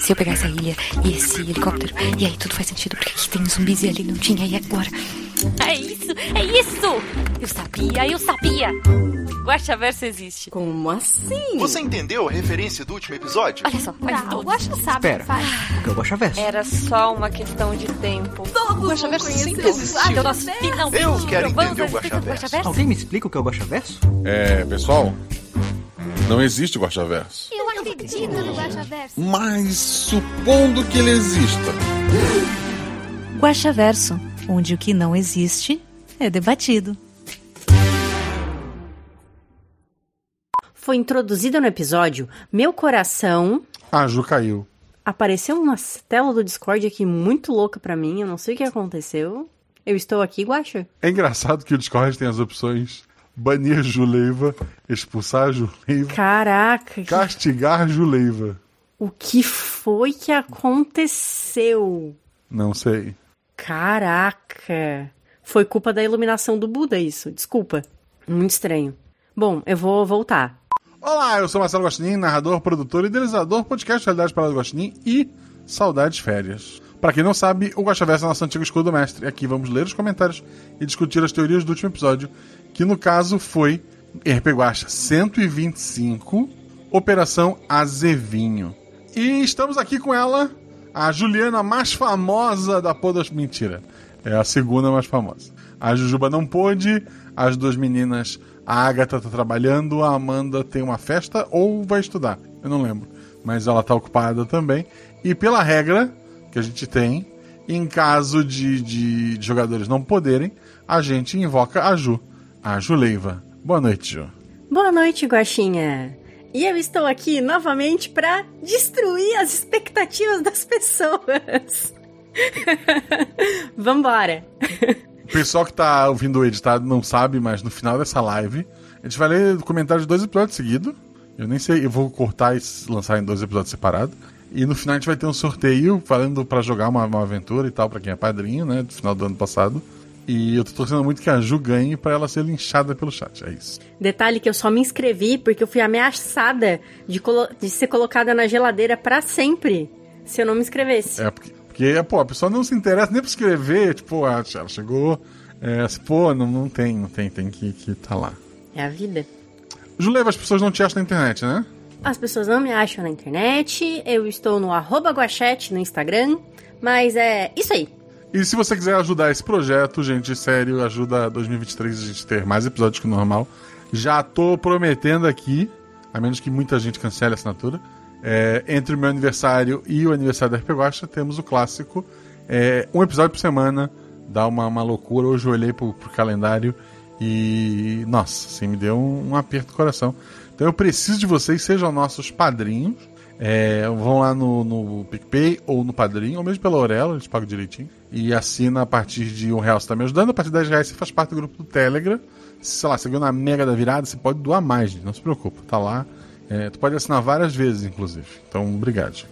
Se eu pegar essa ilha e esse helicóptero, e aí tudo faz sentido, porque aqui tem zumbis e ali não tinha, e agora? É isso, é isso! Eu sabia, eu sabia! Guaxaverso existe. Como assim? Você entendeu a referência do último episódio? Olha só, faz Não, tudo. o Guaxa sabe Espera. o que. O é o Guaxaverso? Era só uma questão de tempo. Todos Guaxaverso sempre o existiu. Guaxa Nós Verso. finalmente Eu quero entender o Guaxaverso. Alguém me explica o que é o Guaxaverso? É, pessoal, não existe Guaxaverso. Eu acredito no Guaxaverso. Mas supondo que ele exista, Guaxaverso, onde o que não existe é debatido. Foi introduzida no episódio Meu Coração. A Ju caiu. Apareceu uma tela do Discord aqui muito louca pra mim. Eu não sei o que aconteceu. Eu estou aqui, Guaxa? É engraçado que o Discord tem as opções banir Juleiva, expulsar Juleiva, Caraca, que- castigar Juleiva. o que foi que aconteceu? Não sei. Caraca. Foi culpa da iluminação do Buda isso. Desculpa. Muito estranho. Bom, eu vou voltar. Olá, eu sou Marcelo Guaxinim, narrador, produtor e idealizador, podcast Realidade para Guaxinim e Saudades Férias. Para quem não sabe, o Guaxaverso é nosso antigo escudo mestre. Aqui vamos ler os comentários e discutir as teorias do último episódio, que no caso foi RP Guaxa 125, Operação Azevinho. E estamos aqui com ela, a Juliana mais famosa da Podas. Mentira, é a segunda mais famosa. A Jujuba não pôde, as duas meninas, a Agatha tá trabalhando, a Amanda tem uma festa ou vai estudar, eu não lembro. Mas ela tá ocupada também. E pela regra que a gente tem, em caso de, de jogadores não poderem, a gente invoca a Ju, a Juleiva. Boa noite, Ju. Boa noite, Guaxinha. E eu estou aqui novamente para destruir as expectativas das pessoas. Vambora. O pessoal que tá ouvindo o editado não sabe, mas no final dessa live, a gente vai ler comentários de dois episódios seguidos. Eu nem sei, eu vou cortar e lançar em dois episódios separados. E no final a gente vai ter um sorteio falando pra jogar uma, uma aventura e tal, pra quem é padrinho, né? Do final do ano passado. E eu tô torcendo muito que a Ju ganhe pra ela ser linchada pelo chat. É isso. Detalhe que eu só me inscrevi porque eu fui ameaçada de, de ser colocada na geladeira para sempre se eu não me inscrevesse. É porque, porque pô, a pessoa não se interessa nem pra escrever, tipo, ah, ela chegou. É, assim, pô, não, não tem, não tem, tem que, que tá lá. É a vida. Juleva, as pessoas não te acham na internet, né? As pessoas não me acham na internet, eu estou no arroba guachete no Instagram, mas é isso aí. E se você quiser ajudar esse projeto, gente, sério, ajuda 2023 a gente ter mais episódios que o normal. Já tô prometendo aqui, a menos que muita gente cancele a assinatura, é, entre o meu aniversário e o aniversário da RP Guacha, temos o clássico, é, um episódio por semana, dá uma, uma loucura. Hoje eu olhei pro, pro calendário e, nossa, assim, me deu um, um aperto do coração. Então eu preciso de vocês, sejam nossos padrinhos. É, vão lá no, no PicPay ou no Padrinho, ou mesmo pela Aurela, eles pagam direitinho. E assina a partir de um real você tá me ajudando, a partir de 10 reais você faz parte do grupo do Telegram. Sei lá, você viu na Mega da Virada, você pode doar mais, não se preocupa, tá lá. É, tu pode assinar várias vezes, inclusive. Então, obrigado.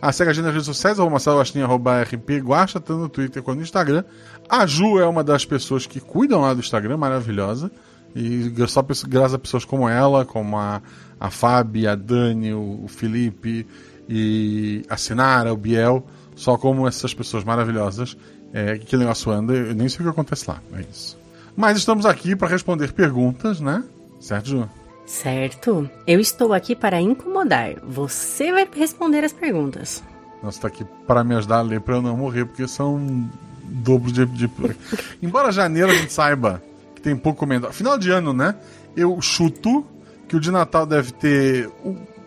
Ah, segue a gente nas redes sociais, arroba Marcelo arroba RP Guaxa, tanto no Twitter quanto no Instagram. A Ju é uma das pessoas que cuidam lá do Instagram, maravilhosa. E só graças a pessoas como ela, como a, a Fábio, a Dani, o, o Felipe e a Sinara, o Biel, só como essas pessoas maravilhosas, é, que o negócio anda, eu nem sei o que acontece lá, é isso. Mas estamos aqui para responder perguntas, né? Certo, Ju? Certo? Eu estou aqui para incomodar. Você vai responder as perguntas. Nossa, tá aqui para me ajudar a ler para eu não morrer, porque são dobro de, de. Embora janeiro a gente saiba tem pouco comentário. Final de ano, né? Eu chuto que o de Natal deve ter,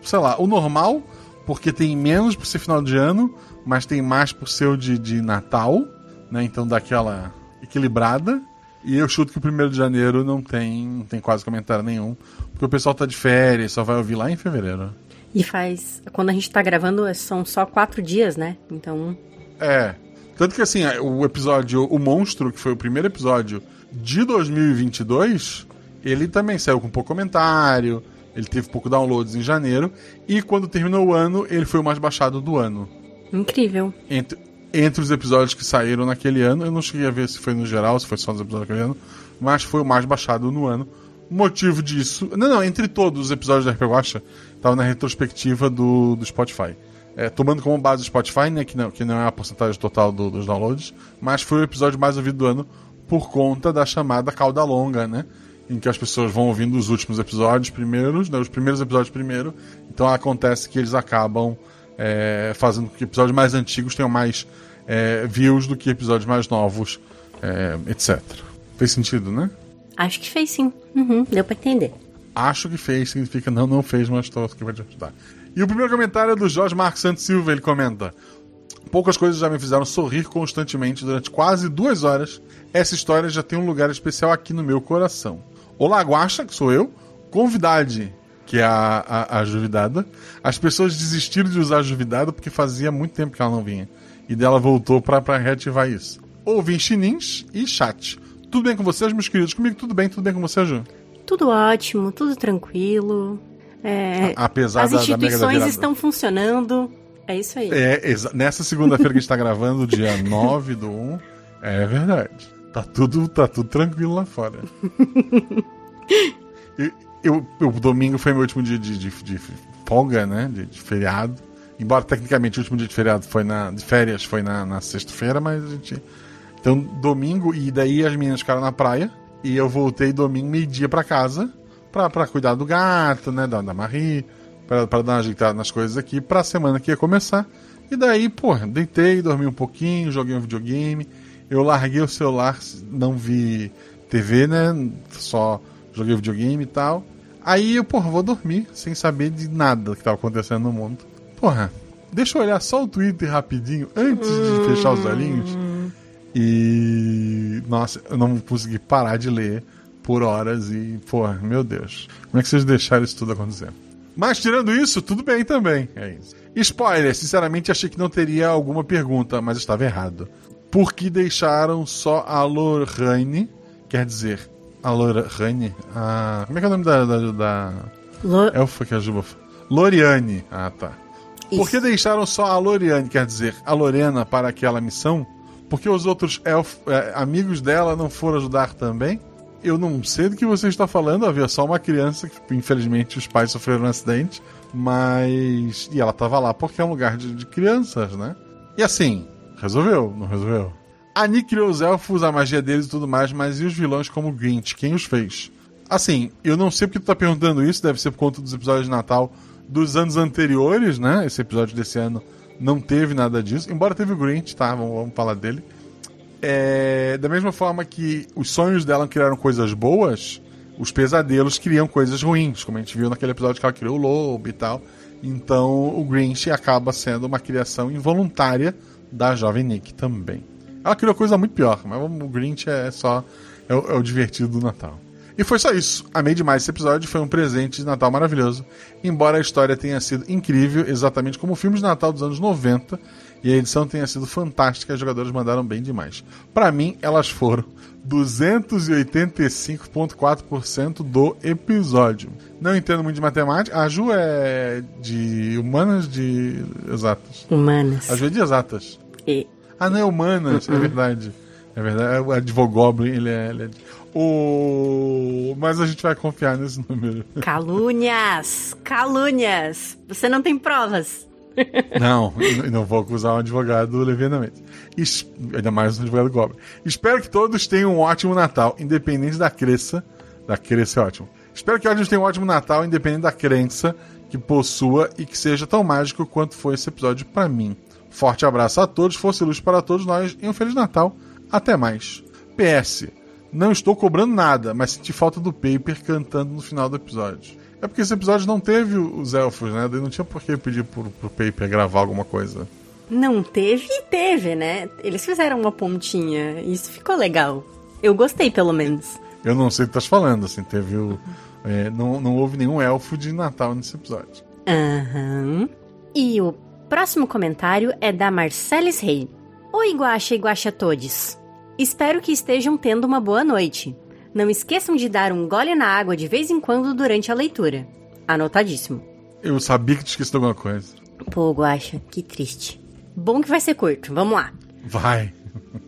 sei lá, o normal, porque tem menos por ser final de ano, mas tem mais por ser o de, de Natal, né? Então dá aquela equilibrada. E eu chuto que o primeiro de janeiro não tem, não tem quase comentário nenhum, porque o pessoal tá de férias, só vai ouvir lá em fevereiro. E faz. Quando a gente tá gravando, são só quatro dias, né? Então. É. Tanto que assim, o episódio O Monstro, que foi o primeiro episódio de 2022, ele também saiu com pouco comentário, ele teve pouco downloads em janeiro, e quando terminou o ano, ele foi o mais baixado do ano. Incrível. Entre, entre os episódios que saíram naquele ano, eu não cheguei a ver se foi no geral, se foi só nos episódios daquele ano, mas foi o mais baixado no ano. O motivo disso. Não, não, entre todos os episódios da RP Guacha, tava na retrospectiva do, do Spotify. É, tomando como base o Spotify, né, que não, que não é a porcentagem total do- dos downloads, mas foi o episódio mais ouvido do ano por conta da chamada cauda longa, né? Em que as pessoas vão ouvindo os últimos episódios primeiros, né, os primeiros episódios primeiro. Então acontece que eles acabam é, fazendo com que episódios mais antigos tenham mais é, views do que episódios mais novos, é, etc. Fez sentido, né? Acho que fez sim. Uhum, deu pra entender. Acho que fez, significa não, não fez, mas estou aqui para te ajudar. E o primeiro comentário é do Jorge Marcos Santos Silva. Ele comenta: Poucas coisas já me fizeram sorrir constantemente durante quase duas horas. Essa história já tem um lugar especial aqui no meu coração. Olá, Guaxa, que sou eu. Convidade, que é a, a, a Juvidada. As pessoas desistiram de usar a Juvidada porque fazia muito tempo que ela não vinha. E dela voltou pra, pra reativar isso. Ouvi chinins e chat. Tudo bem com vocês, meus queridos? Comigo tudo bem, tudo bem com você, Ju? Tudo ótimo, tudo tranquilo. É, Apesar as da- da da instituições virada. estão funcionando. É isso aí. É, nessa segunda-feira que a gente tá gravando, dia 9 do 1, é verdade. Tá tudo, tá tudo tranquilo lá fora. Eu, eu- o domingo foi meu último dia de, de, de folga, né? De, de feriado. Embora tecnicamente o último dia de feriado foi na. de férias foi na, na sexta-feira, mas a gente. Então, domingo, e daí as meninas ficaram na praia. E eu voltei domingo, meio-dia pra casa, pra, pra cuidar do gato, né? Da, da Marie, pra dar uma ajeitada nas coisas aqui, pra semana que ia começar. E daí, pô, deitei, dormi um pouquinho, joguei um videogame. Eu larguei o celular, não vi TV, né? Só joguei videogame e tal. Aí eu, porra, vou dormir sem saber de nada que tava acontecendo no mundo. Porra, deixa eu olhar só o Twitter rapidinho antes de fechar os olhinhos. E. Nossa, eu não consegui parar de ler por horas e, porra, meu Deus. Como é que vocês deixaram isso tudo acontecer? Mas tirando isso, tudo bem também. É isso. Spoiler, sinceramente achei que não teria alguma pergunta, mas estava errado. Por que deixaram só a Lorraine? Quer dizer, a Lorraine? A... Como é que é o nome da. da, da... Lo- Elfa que a Juba. Loriane. Ah, tá. Por Isso. que deixaram só a Loriane, quer dizer, a Lorena, para aquela missão? Porque os outros elf, é, amigos dela não foram ajudar também? Eu não sei do que você está falando, havia só uma criança que, infelizmente, os pais sofreram um acidente, mas. E ela estava lá porque é um lugar de, de crianças, né? E assim, resolveu, não resolveu? A Nick criou os elfos, a magia deles e tudo mais, mas e os vilões como Grinch? Quem os fez? Assim, eu não sei porque tu tá perguntando isso, deve ser por conta dos episódios de Natal dos anos anteriores, né? Esse episódio desse ano não teve nada disso, embora teve o Grinch, tá? Vamos, vamos falar dele. É, da mesma forma que os sonhos dela criaram coisas boas, os pesadelos criam coisas ruins, como a gente viu naquele episódio que ela criou o lobo e tal. Então o Grinch acaba sendo uma criação involuntária da jovem Nick também. Ela criou coisa muito pior, mas o Grinch é só é o, é o divertido do Natal. E foi só isso. Amei demais esse episódio, foi um presente de Natal maravilhoso. Embora a história tenha sido incrível, exatamente como o filme de Natal dos anos 90, e a edição tenha sido fantástica, os jogadores mandaram bem demais. Pra mim, elas foram 285,4% do episódio. Não entendo muito de matemática. A Ju é de humanas de exatas. Humanas. A Ju é de exatas. E Ah, não é humanas, é verdade. É verdade. O Advogoblin, ele é. Ele é... O... Mas a gente vai confiar nesse número. calúnias! Calúnias! Você não tem provas. Não, não vou acusar um advogado levianamente. Es- Ainda mais um advogado Goblin. Espero que todos tenham um ótimo Natal, independente da crença. Da crença é ótimo. Espero que todos tenham um ótimo Natal, independente da crença que possua e que seja tão mágico quanto foi esse episódio pra mim. Forte abraço a todos, força e luz para todos nós e um Feliz Natal. Até mais. PS. Não estou cobrando nada, mas senti falta do Paper cantando no final do episódio. É porque esse episódio não teve os elfos, né? Daí não tinha por que pedir pro, pro Paper gravar alguma coisa. Não teve e teve, né? Eles fizeram uma pontinha. Isso ficou legal. Eu gostei, pelo menos. Eu não sei o que estás falando, assim, teve o. é, não, não houve nenhum elfo de Natal nesse episódio. Aham. E o próximo comentário é da Marcelis Rei. Oi, Guaxa e Guaxa Todes. Espero que estejam tendo uma boa noite. Não esqueçam de dar um gole na água de vez em quando durante a leitura. Anotadíssimo. Eu sabia que tu esqueci de alguma coisa. Pô, Guaxa, que triste. Bom que vai ser curto, vamos lá. Vai.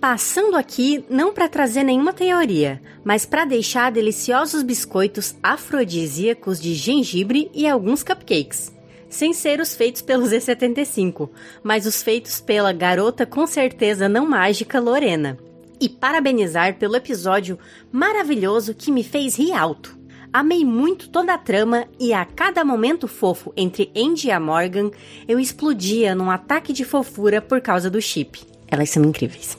Passando aqui não para trazer nenhuma teoria, mas para deixar deliciosos biscoitos afrodisíacos de gengibre e alguns cupcakes. Sem ser os feitos pelo Z75, mas os feitos pela garota com certeza não mágica Lorena. E parabenizar pelo episódio maravilhoso que me fez rir alto. Amei muito toda a trama e a cada momento fofo entre Andy e a Morgan, eu explodia num ataque de fofura por causa do chip. Elas são incríveis.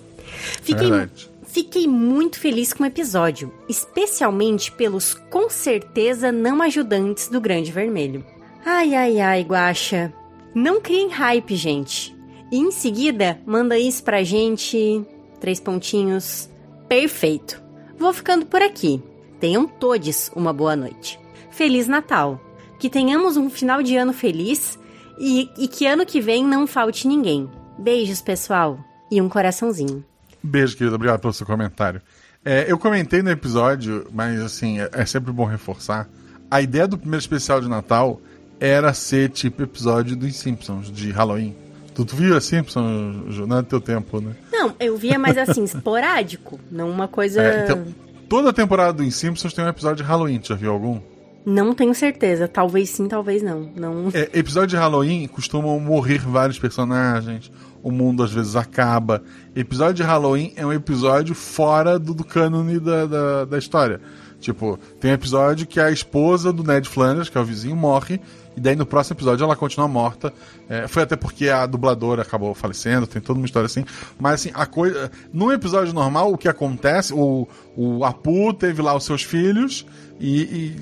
Fiquei, Verdade. fiquei muito feliz com o episódio, especialmente pelos com certeza não ajudantes do Grande Vermelho. Ai, ai, ai, Guaxa. Não criem hype, gente. E em seguida, manda isso pra gente. Três pontinhos. Perfeito. Vou ficando por aqui. Tenham todos uma boa noite. Feliz Natal. Que tenhamos um final de ano feliz e, e que ano que vem não falte ninguém. Beijos, pessoal. E um coraçãozinho. Beijo, querido. Obrigado pelo seu comentário. É, eu comentei no episódio, mas assim, é, é sempre bom reforçar. A ideia do primeiro especial de Natal era ser tipo episódio dos Simpsons, de Halloween. Tu, tu viu a Simpsons, não é teu tempo, né? Não, eu via mais assim, esporádico. Não uma coisa. É, então, toda a temporada dos Simpsons tem um episódio de Halloween. Tu já viu algum? Não tenho certeza. Talvez sim, talvez não. não... É, episódio de Halloween costumam morrer vários personagens. O mundo às vezes acaba. Episódio de Halloween é um episódio fora do, do cânone da, da, da história. Tipo, tem um episódio que a esposa do Ned Flanders, que é o vizinho, morre. E daí no próximo episódio ela continua morta. É, foi até porque a dubladora acabou falecendo, tem toda uma história assim. Mas assim, a coisa. Num episódio normal, o que acontece? O, o Apu teve lá os seus filhos e, e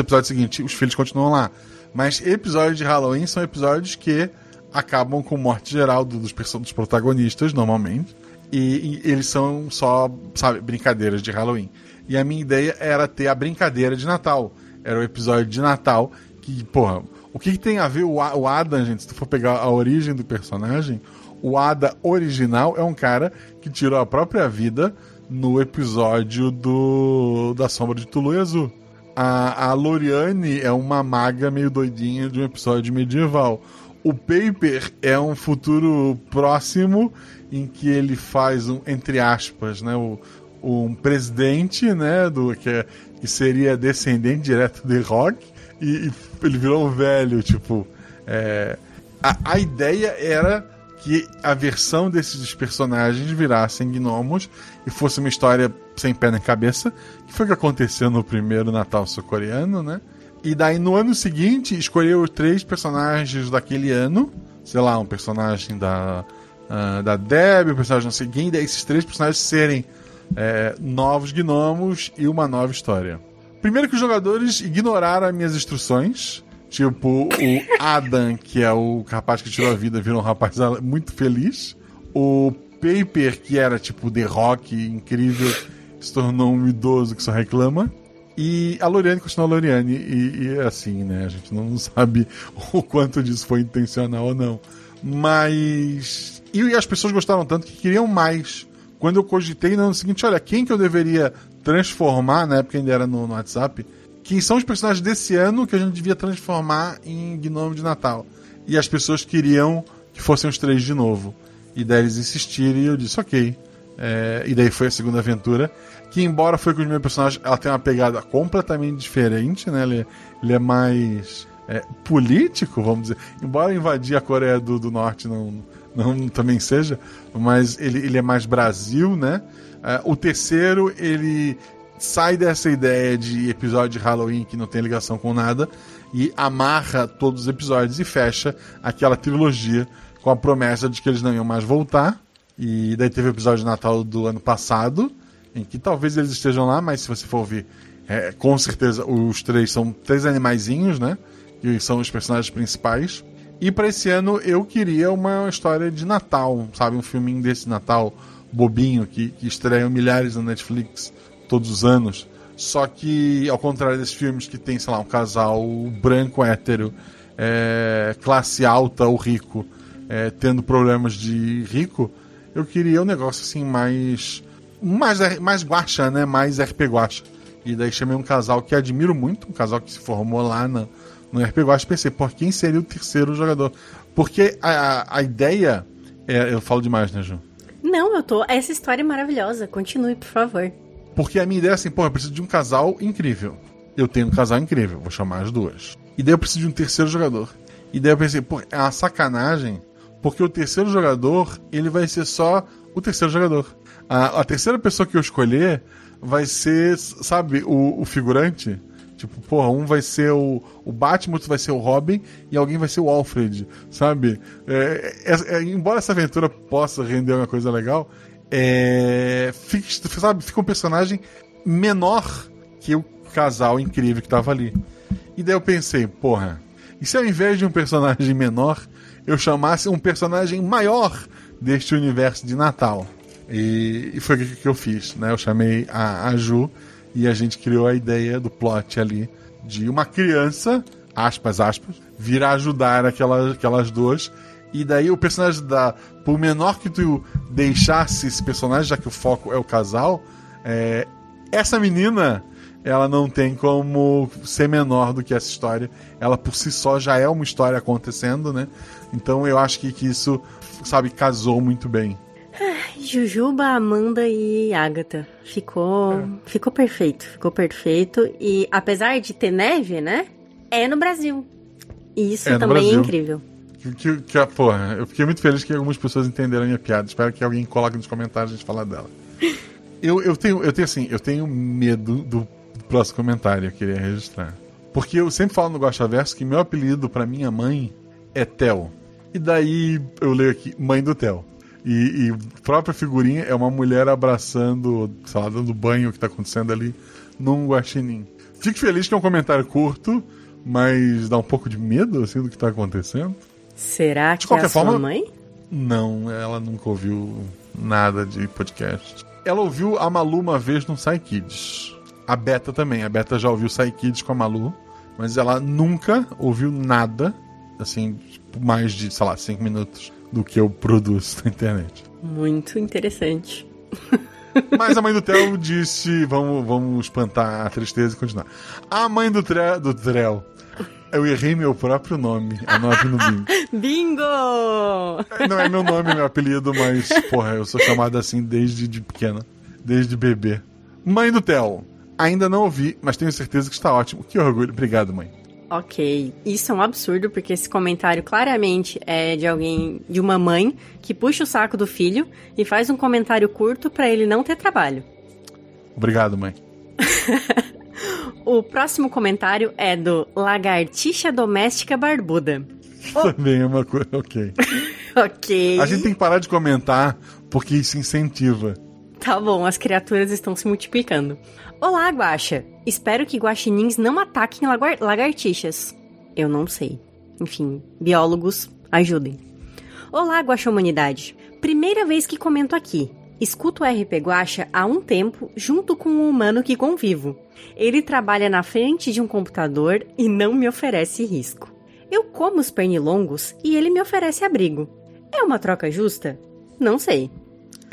episódios seguintes, os filhos continuam lá. Mas episódios de Halloween são episódios que acabam com morte geral dos, dos protagonistas, normalmente. E, e, eles são só, sabe, brincadeiras de Halloween. E a minha ideia era ter a brincadeira de Natal. Era o episódio de Natal que, porra, o que, que tem a ver o, o Adam, gente? Se tu for pegar a origem do personagem, o Ada original é um cara que tirou a própria vida no episódio do da Sombra de Tulu Azul. A, a Loriane é uma maga meio doidinha de um episódio medieval. O Paper é um futuro próximo em que ele faz um, entre aspas, né, o, um presidente, né, do que, é, que seria descendente direto de Rock e, e ele virou um velho, tipo, é, a, a ideia era que a versão desses personagens virassem gnomos e fosse uma história sem pé nem cabeça, que foi o que aconteceu no primeiro Natal sul-coreano, né? E daí no ano seguinte escolheu três personagens daquele ano, sei lá, um personagem da, uh, da Deb, um personagem no seguinte, daí esses três personagens serem é, novos gnomos e uma nova história. Primeiro que os jogadores ignoraram as minhas instruções. Tipo, o Adam, que é o rapaz que tirou a vida, virou um rapaz muito feliz. O Paper, que era tipo The Rock, incrível, se tornou um idoso que só reclama. E a Loriane continua a Loriane. E, e assim, né? A gente não sabe o quanto disso foi intencional ou não. Mas. E as pessoas gostaram tanto que queriam mais. Quando eu cogitei no ano seguinte, olha, quem que eu deveria transformar, na época ainda era no, no WhatsApp, quem são os personagens desse ano que a gente devia transformar em Gnome de Natal. E as pessoas queriam que fossem os três de novo. E daí eles insistiram e eu disse, ok. É, e daí foi a segunda aventura. Que embora foi com os meus personagens, ela tem uma pegada completamente diferente, né? Ele, ele é mais é, político, vamos dizer. Embora invadir a Coreia do, do Norte não, não também seja, mas ele, ele é mais Brasil, né? Uh, o terceiro, ele sai dessa ideia de episódio de Halloween que não tem ligação com nada e amarra todos os episódios e fecha aquela trilogia com a promessa de que eles não iam mais voltar. E daí teve o episódio de Natal do ano passado, em que talvez eles estejam lá, mas se você for ouvir, é, com certeza os três são três animaizinhos, né? Que são os personagens principais. E para esse ano eu queria uma história de Natal, sabe? Um filminho desse Natal bobinho que, que estreiam milhares na Netflix todos os anos. Só que, ao contrário desses filmes que tem, sei lá, um casal branco hétero, é, classe alta ou rico, é, tendo problemas de rico, eu queria um negócio assim mais. Mais, mais guacha, né? Mais RP guacha. E daí chamei um casal que admiro muito, um casal que se formou lá no, no RP guacha. E pensei, por quem seria o terceiro jogador? Porque a, a ideia. É, eu falo demais, né, Ju? Não, eu tô. Essa história é maravilhosa. Continue, por favor. Porque a minha ideia é assim, pô, eu preciso de um casal incrível. Eu tenho um casal incrível, vou chamar as duas. E daí eu preciso de um terceiro jogador. E daí eu pensei, pô, é uma sacanagem, porque o terceiro jogador, ele vai ser só o terceiro jogador. A, a terceira pessoa que eu escolher vai ser, sabe, o, o figurante. Tipo, porra, um vai ser o, o Batman, outro vai ser o Robin e alguém vai ser o Alfred, sabe? É, é, é, embora essa aventura possa render uma coisa legal, é, fica, sabe, fica um personagem menor que o casal incrível que tava ali. E daí eu pensei, porra, e se ao invés de um personagem menor, eu chamasse um personagem maior deste universo de Natal? E, e foi o que, que eu fiz, né? Eu chamei a, a Ju e a gente criou a ideia do plot ali de uma criança, aspas, aspas, vir ajudar aquelas, aquelas duas. E daí o personagem da. Por menor que tu deixasse esse personagem, já que o foco é o casal, é, essa menina ela não tem como ser menor do que essa história. Ela por si só já é uma história acontecendo, né? Então eu acho que, que isso, sabe, casou muito bem. Jujuba, Amanda e Agatha. Ficou, é. ficou perfeito, ficou perfeito. E apesar de ter neve, né? É no Brasil. E isso é também é incrível. Que, que, que, porra, eu fiquei muito feliz que algumas pessoas entenderam a minha piada. Espero que alguém coloque nos comentários a gente falar dela. eu, eu, tenho, eu tenho assim, eu tenho medo do próximo comentário, eu queria registrar. Porque eu sempre falo no Gosta Verso que meu apelido para minha mãe é Tel. E daí eu leio aqui, mãe do Tel. E, e própria figurinha é uma mulher abraçando, sei lá, dando banho o que tá acontecendo ali num guaxinim. Fico feliz que é um comentário curto, mas dá um pouco de medo assim do que tá acontecendo. Será que é a forma, sua mãe? Não, ela nunca ouviu nada de podcast. Ela ouviu a Malu uma vez no Psy Kids. A Beta também. A Beta já ouviu Psy Kids com a Malu, mas ela nunca ouviu nada, assim, mais de, sei lá, 5 minutos do que eu produzo na internet. Muito interessante. Mas a mãe do Theo disse: vamos, vamos espantar a tristeza e continuar. A mãe do, tre do Trel. Eu errei meu próprio nome. Anote no bingo. bingo! Não é meu nome, meu apelido, mas, porra, eu sou chamado assim desde de pequena. Desde bebê. Mãe do Theo. Ainda não ouvi, mas tenho certeza que está ótimo. Que orgulho. Obrigado, mãe. Ok, isso é um absurdo, porque esse comentário claramente é de alguém, de uma mãe, que puxa o saco do filho e faz um comentário curto para ele não ter trabalho. Obrigado, mãe. o próximo comentário é do Lagartixa Doméstica Barbuda. Também é uma coisa. Ok. ok. A gente tem que parar de comentar porque isso incentiva. Tá bom, as criaturas estão se multiplicando. Olá, Guaxa. Espero que guaxinins não ataquem lagar lagartixas. Eu não sei. Enfim, biólogos, ajudem. Olá, Guaxa Humanidade. Primeira vez que comento aqui. Escuto o RP Guaxa há um tempo, junto com um humano que convivo. Ele trabalha na frente de um computador e não me oferece risco. Eu como os pernilongos e ele me oferece abrigo. É uma troca justa? Não sei.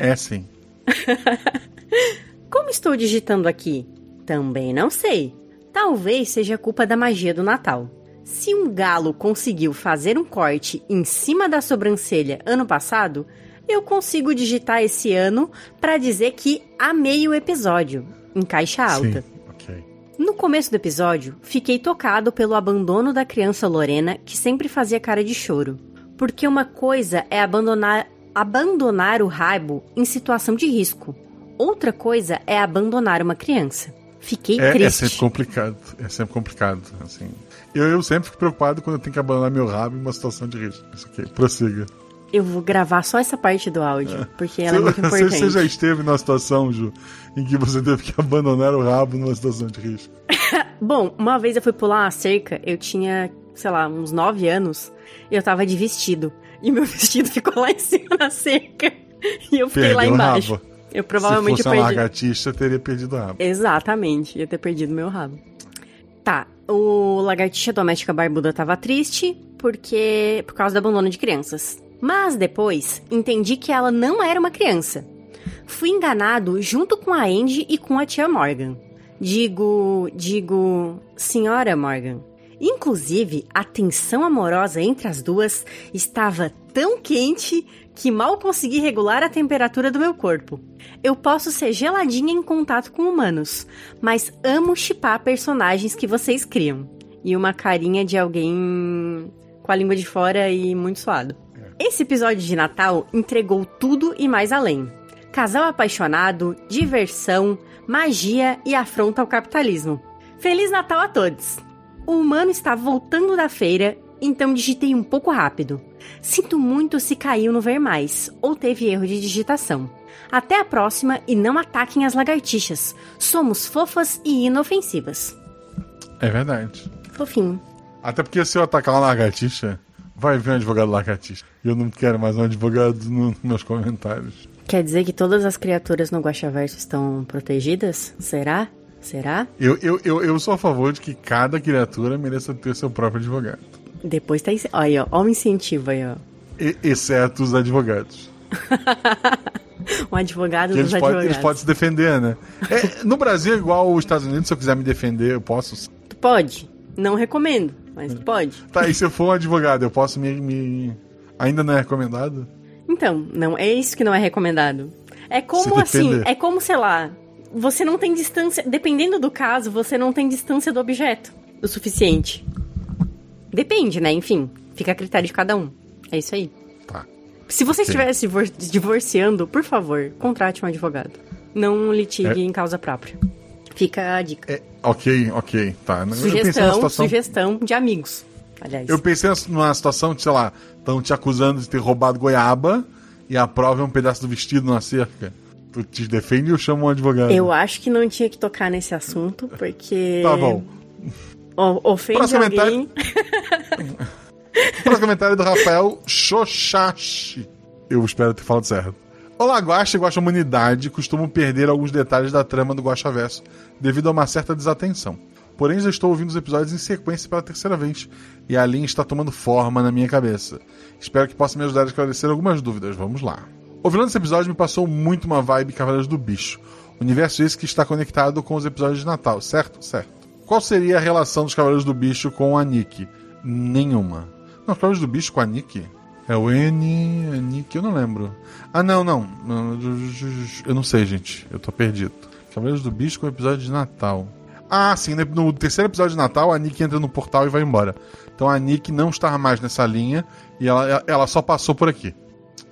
É sim. Como estou digitando aqui? Também não sei. Talvez seja culpa da magia do Natal. Se um galo conseguiu fazer um corte em cima da sobrancelha ano passado, eu consigo digitar esse ano para dizer que amei o episódio, em caixa alta. Sim, okay. No começo do episódio, fiquei tocado pelo abandono da criança Lorena, que sempre fazia cara de choro. Porque uma coisa é abandonar, abandonar o raibo em situação de risco. Outra coisa é abandonar uma criança. Fiquei é, é triste. É sempre complicado. É sempre complicado. Assim. Eu, eu sempre fico preocupado quando eu tenho que abandonar meu rabo em uma situação de risco. Isso aqui, prossiga. Eu vou gravar só essa parte do áudio, é. porque ela é muito importante. Você já esteve numa situação, Ju, em que você teve que abandonar o rabo numa situação de risco? Bom, uma vez eu fui pular uma cerca, eu tinha, sei lá, uns 9 anos, e eu tava de vestido. E meu vestido ficou lá em cima da cerca. E eu fiquei Perdeu lá embaixo. Rabo. Eu provavelmente Se fosse uma lagartixa, teria perdido o rabo. Exatamente, ia ter perdido meu rabo. Tá, o lagartixa doméstica barbuda tava triste porque por causa do abandono de crianças. Mas depois entendi que ela não era uma criança. Fui enganado junto com a Andy e com a tia Morgan. Digo, digo, senhora Morgan. Inclusive, a tensão amorosa entre as duas estava tão quente que mal consegui regular a temperatura do meu corpo. Eu posso ser geladinha em contato com humanos, mas amo chipar personagens que vocês criam. E uma carinha de alguém com a língua de fora e muito suado. Esse episódio de Natal entregou tudo e mais além. Casal apaixonado, diversão, magia e afronta ao capitalismo. Feliz Natal a todos! O humano está voltando da feira, então digitei um pouco rápido. Sinto muito se caiu no ver mais ou teve erro de digitação. Até a próxima e não ataquem as lagartixas. Somos fofas e inofensivas. É verdade. Fofinho. Até porque se eu atacar uma lagartixa, vai vir um advogado lagartixa. E eu não quero mais um advogado nos meus comentários. Quer dizer que todas as criaturas no Guaxaverso estão protegidas? Será? Será? Eu, eu, eu, eu sou a favor de que cada criatura mereça ter seu próprio advogado. Depois tá. Olha, ó, ó o incentivo aí, ó. E- exceto os advogados. um advogado Que dos eles, podem, advogados. eles podem se defender, né? É, no Brasil, é igual os Estados Unidos, se eu quiser me defender, eu posso. Tu pode. Não recomendo, mas tu pode. Tá, e se eu for um advogado, eu posso me. me... Ainda não é recomendado? Então, não é isso que não é recomendado. É como assim, é como, sei lá, você não tem distância, dependendo do caso, você não tem distância do objeto o suficiente. Depende, né? Enfim, fica a critério de cada um. É isso aí. Tá. Se você Ok. estiver se divor- divorciando, por favor, contrate um advogado. Não litigue É. em causa própria. Fica a dica. É, ok, ok, tá. Na sugestão, situação. sugestão de amigos. Aliás. Eu pensei numa situação de, sei lá, estão te acusando de ter roubado goiaba e a prova é um pedaço do vestido numa cerca. Tu te defende ou chama um advogado? Eu acho que não tinha que tocar nesse assunto, porque. Tá bom. O- ofende Próximo alguém. Próximo comentário do Rafael Xoxashi. Eu espero ter falado certo. Olá, Guaxa e Guaxa Humanidade costumam perder alguns detalhes da trama do Guaxa Verso devido a uma certa desatenção. Porém, já estou ouvindo os episódios em sequência pela terceira vez e a linha está tomando forma na minha cabeça. Espero que possa me ajudar a esclarecer algumas dúvidas. Vamos lá. Ouvindo esse episódio me passou muito uma vibe Cavaleiros do Bicho. Universo esse que está conectado com os episódios de Natal, certo? Certo. Qual seria a relação dos Cavaleiros do Bicho com a Nick? Nenhuma. Não, Cavaleiros do Bicho com a Nick? É o N. A Nick, eu não lembro. Ah, não, não. Eu não sei, gente. Eu tô perdido. Cavaleiros do Bicho com o episódio de Natal. Ah, sim, no- no terceiro episódio de Natal, a Nick entra no portal e vai embora. Então a Nick não está mais nessa linha e ela, ela só passou por aqui.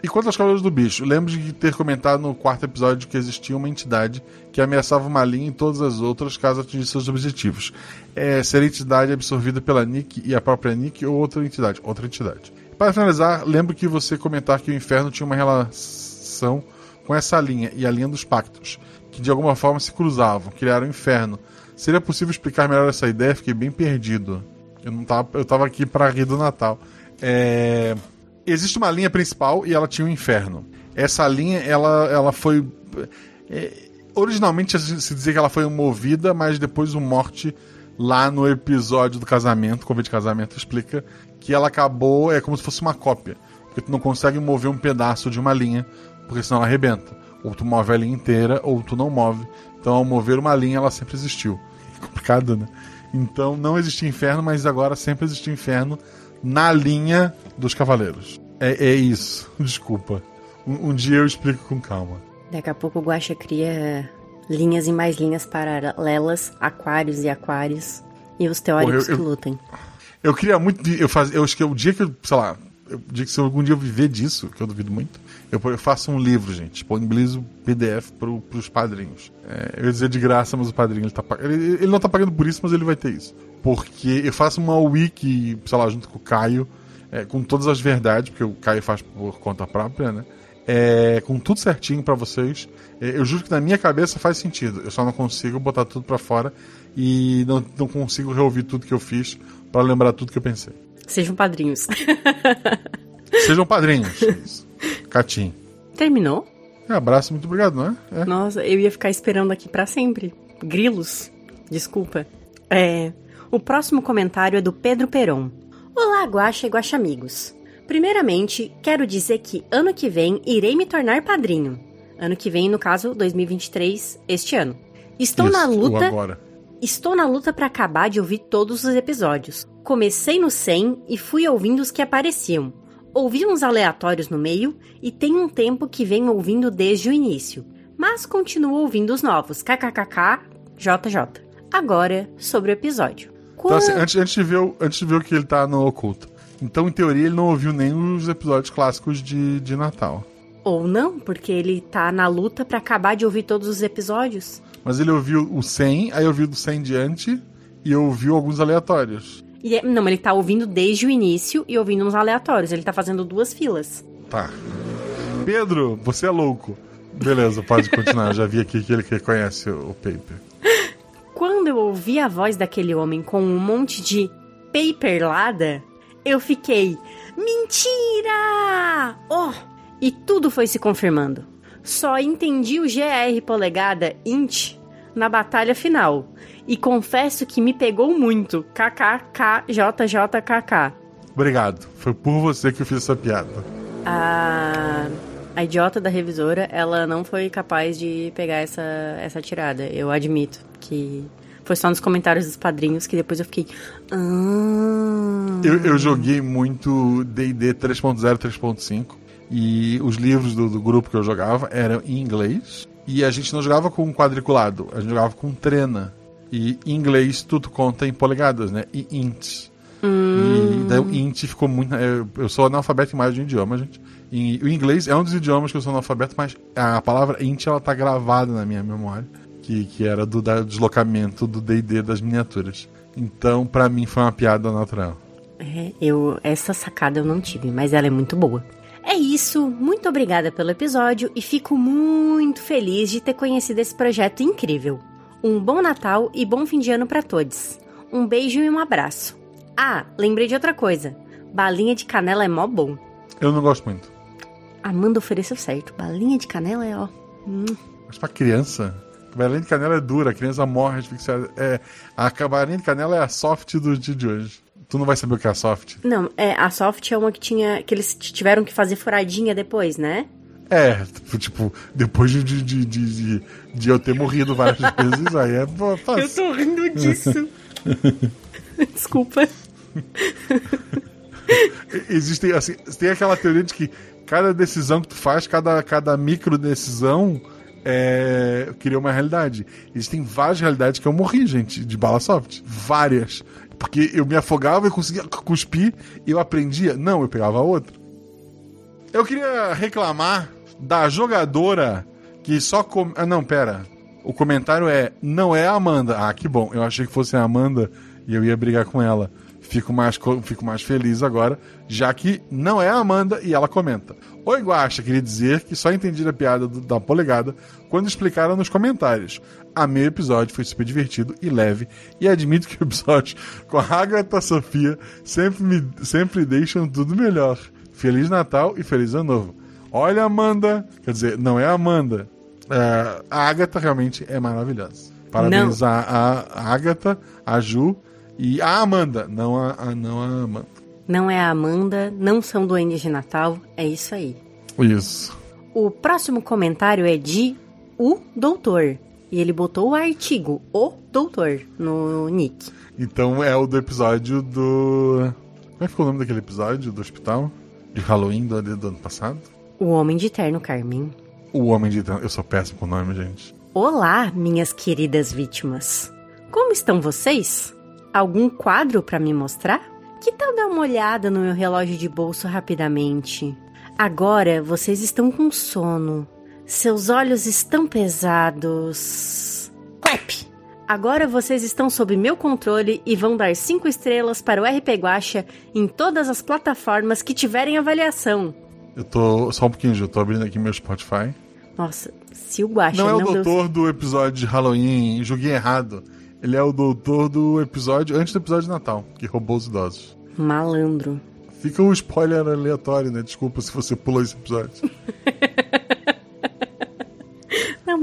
E quanto aos Cavaleiros do Bicho, lembro de ter comentado no quarto episódio que existia uma entidade que ameaçava uma linha e todas as outras caso atingisse seus objetivos. É, ser a entidade absorvida pela Nick e a própria Nick ou outra entidade. Outra entidade. Para finalizar, lembro que você comentar que o inferno tinha uma relação com essa linha e a linha dos pactos, que de alguma forma se cruzavam, criaram o inferno. Seria possível explicar melhor essa ideia? Fiquei bem perdido. Eu não tava, eu tava aqui para rir do Natal. É, existe uma linha principal e ela tinha um inferno. Essa linha, ela, ela foi. é, originalmente se dizia que ela foi movida, mas depois o Morte, lá no episódio do casamento, convite de casamento, explica que ela acabou. É como se fosse uma cópia. Porque tu não consegue mover um pedaço de uma linha, porque senão ela arrebenta. Ou tu move a linha inteira, ou tu não move. Então, ao mover uma linha, ela sempre existiu. Complicado, né? Então, não existia inferno, mas agora sempre existe inferno na linha dos cavaleiros. É, é isso. Desculpa. Um, um dia eu explico com calma. Daqui a pouco o Guaxa cria linhas e mais linhas paralelas, aquários e aquários. E os teóricos Porra, eu- que lutem. Eu queria muito. Eu, faz, eu acho que é o dia que eu, sei lá, eu, o dia que se algum dia eu viver disso, que eu duvido muito, eu, eu faço um livro, gente. Disponibilizo PDF pro, pros padrinhos. É, eu ia dizer de graça, mas o padrinho ele tá ele, ele não tá pagando por isso, mas ele vai ter isso. Porque eu faço uma wiki, sei lá, junto com o Caio, é, com todas as verdades, porque o Caio faz por conta própria, né? É, com tudo certinho pra vocês. É, eu juro que na minha cabeça faz sentido. Eu só não consigo botar tudo pra fora e não, não consigo reouvir tudo que eu fiz pra lembrar tudo que eu pensei. Sejam padrinhos. Sejam padrinhos. Isso. Catim. Terminou? É, abraço, muito obrigado, não é? É. Nossa, eu ia ficar esperando aqui pra sempre. Grilos. Desculpa. É. O próximo comentário é do Pedro Peron. Olá, Guaxa e Guaxa amigos. Primeiramente, quero dizer que ano que vem irei me tornar padrinho. Ano que vem, no caso, 2023, este ano. Estou Isso, na luta agora. Estou na luta para acabar de ouvir todos os episódios. Comecei no 100 e fui ouvindo os que apareciam. Ouvi uns aleatórios no meio e tem um tempo que venho ouvindo desde o início. Mas continuo ouvindo os novos. KKKK, JJ. Agora, sobre o episódio. Então, assim, antes, antes, de ver, o- antes de ver o que ele tá no oculto. Então, em teoria, ele não ouviu nem os episódios clássicos de, de Natal. Ou não, porque ele tá na luta pra acabar de ouvir todos os episódios. Mas ele ouviu o 100, aí ouviu do 100 em diante e ouviu alguns aleatórios. E é- não, ele tá ouvindo desde o início e ouvindo uns aleatórios. Ele tá fazendo duas filas. Tá. Pedro, você é louco. Beleza, pode continuar. Já vi aqui que ele reconhece o paper. Quando eu ouvi a voz daquele homem com um monte de paperlada, eu fiquei: Mentira! Oh! E tudo foi se confirmando. Só entendi o GR polegada int na batalha final. E confesso que me pegou muito. KKKJJKK. Obrigado. Foi por você que eu fiz essa piada. A, a idiota da revisora, ela não foi capaz de pegar essa, essa tirada. Eu admito que foi só nos comentários dos padrinhos que depois eu fiquei. Ah. Eu, eu joguei muito DD 3.0, 3.5. E os livros do, do grupo que eu jogava eram em inglês. E a gente não jogava com quadriculado, a gente jogava com trena. E em inglês tudo conta em polegadas, né? E int. E daí o int ficou muito. Eu, eu sou analfabeto em mais de um idioma, gente. E o inglês é um dos idiomas que eu sou analfabeto, mas a palavra int ela tá gravada na minha memória. Que, que era do deslocamento do DD das miniaturas. Então, pra mim, foi uma piada natural. É, eu, essa sacada eu não tive, mas ela é muito boa. É isso, muito obrigada pelo episódio e fico muito feliz de ter conhecido esse projeto incrível. Um bom Natal e bom fim de ano pra todos. Um beijo e um abraço. Ah, lembrei de outra coisa. Balinha de canela é mó bom. Eu não gosto muito. Amanda ofereceu certo. Balinha de canela é ó. Hum. Mas pra criança, balinha de canela é dura, a criança morre asfixiada. É, a balinha de canela é a soft do dia de hoje. Tu não vai saber o que é a soft. Não, é, a soft é uma que tinha. que eles tiveram que fazer furadinha depois, né? É, tipo, tipo, depois de, de, de, de, eu ter morrido várias vezes, aí é fácil. Eu tô rindo disso. Desculpa. Existem, assim, tem aquela teoria de que cada decisão que tu faz, cada, cada micro decisão é, cria uma realidade. Existem várias realidades que eu morri, gente, de bala soft. Várias. Porque eu me afogava e conseguia cuspir eu aprendia. Não, eu pegava outra. Eu queria reclamar da jogadora que só. Com... Ah, não, pera. O comentário é: não é a Amanda. Ah, que bom. Eu achei que fosse a Amanda e eu ia brigar com ela. Fico mais, co- fico mais feliz agora, já que não é a Amanda e ela comenta. Oi, Guaxa, queria dizer que só entendi a piada do- da polegada quando explicaram nos comentários. Amei o episódio, foi super divertido e leve, e admito que o episódio com a Agatha Sofia sempre, me, sempre deixam tudo melhor. Feliz Natal e Feliz Ano Novo. Olha, Amanda, quer dizer, não é a Amanda. É, a Agatha realmente é maravilhosa. Parabéns a, a, a Agatha, a Ju e a Amanda, não a, a- não a Amanda. Não é a Amanda, não são duendes de Natal, é isso aí. Isso. O próximo comentário é de o doutor. E ele botou o artigo, o doutor, no nick. Então é o do episódio do. Como é que ficou o nome daquele episódio do hospital? De Halloween do, do ano passado? O Homem de Terno Carmen. O Homem de. Eu sou péssimo com o nome, gente. Olá, minhas queridas vítimas. Como estão vocês? Algum quadro para me mostrar? Que tal dar uma olhada no meu relógio de bolso rapidamente? Agora vocês estão com sono. Seus olhos estão pesados. Clap! Agora vocês estão sob meu controle e vão dar 5 estrelas para o RP Guacha em todas as plataformas que tiverem avaliação. Eu tô. Só um pouquinho. Eu tô abrindo aqui meu Spotify. Nossa, se o Guacha Não é o deu doutor do episódio de Halloween, joguei errado. Ele é o doutor do episódio antes do episódio de Natal, que roubou os idosos. malandro. Fica um spoiler aleatório, né? Desculpa se você pulou esse episódio.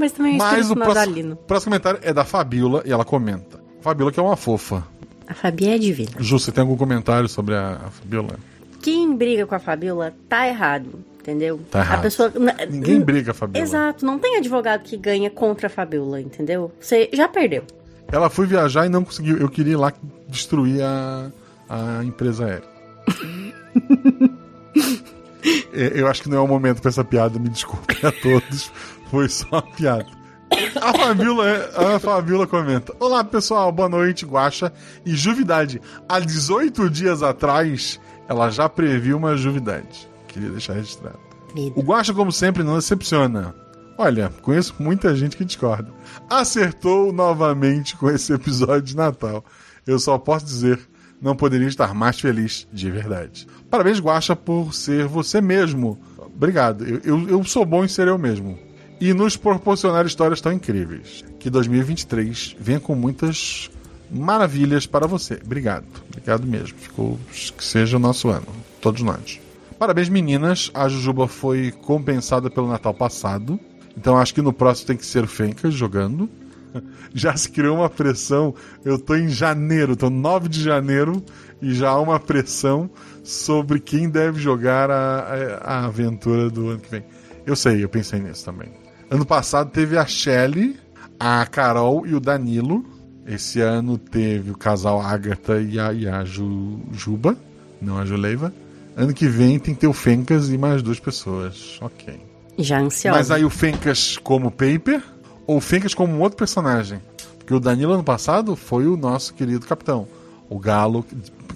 Mas também é Mas o próximo, próximo comentário é da Fabiola e ela comenta. Fabiola que é uma fofa. A Fabi é divina. Ju, você tem algum comentário sobre a, a Fabiola? Quem briga com a Fabiola tá errado, entendeu? Tá errado. A pessoa. Ninguém briga, Fabiola. Exato, não tem advogado que ganha contra a Fabiola, entendeu? Você já perdeu. Ela foi viajar e não conseguiu. Eu queria ir lá destruir a, a empresa aérea. É, Eu acho que não é o momento pra essa piada, me desculpem a todos. Foi só uma piada. A Fabiola, a Fabiola comenta: Olá pessoal, boa noite, Guaxa e Juvidade. Há 18 dias atrás, ela já previu uma Juvidade. Queria deixar registrado. O Guaxa, como sempre, não decepciona. Olha, conheço muita gente que discorda. Acertou novamente com esse episódio de Natal. Eu só posso dizer, não poderia estar mais feliz de verdade. Parabéns, Guaxa, por ser você mesmo. Obrigado. Eu, eu, eu sou bom em ser eu mesmo. E nos proporcionar histórias tão incríveis. Que 2023 venha com muitas maravilhas para você. Obrigado. Obrigado mesmo. Ficou, que seja o nosso ano. Todos nós. Parabéns, meninas. A Jujuba foi compensada pelo Natal passado. Então acho que no próximo tem que ser o Fencas jogando. Já se criou uma pressão. Eu tô em janeiro, tô 9 de janeiro e já há uma pressão sobre quem deve jogar a, a, a aventura do ano que vem. Eu sei, eu pensei nisso também. Ano passado teve a Shelly, a Carol e o Danilo. Esse ano teve o casal Agatha e a, e a Ju, Juba, não a Juleiva. Ano que vem tem que ter o Fencas e mais duas pessoas. Ok. Já ansiosa. Mas aí o Fencas como Paper ou o Fencas como um outro personagem? Porque o Danilo ano passado foi o nosso querido capitão. O galo,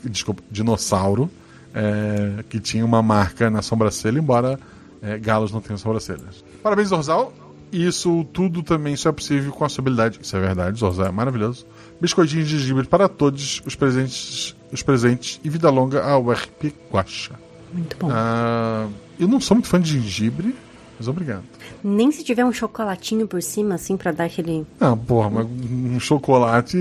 desculpa, dinossauro, é, que tinha uma marca na sobrancelha, embora é, galos não tenham sobrancelhas. Parabéns, Zorzal. Isso tudo também só é possível com a sua habilidade. Isso é verdade, Zorzal é maravilhoso. Biscoitinhos de gengibre para todos os presentes, os presentes e vida longa ao RP Guacha. Muito bom. Ah, eu não sou muito fã de gengibre, mas obrigado. Nem se tiver um chocolatinho por cima, assim, pra dar aquele. Não, porra, mas um chocolate.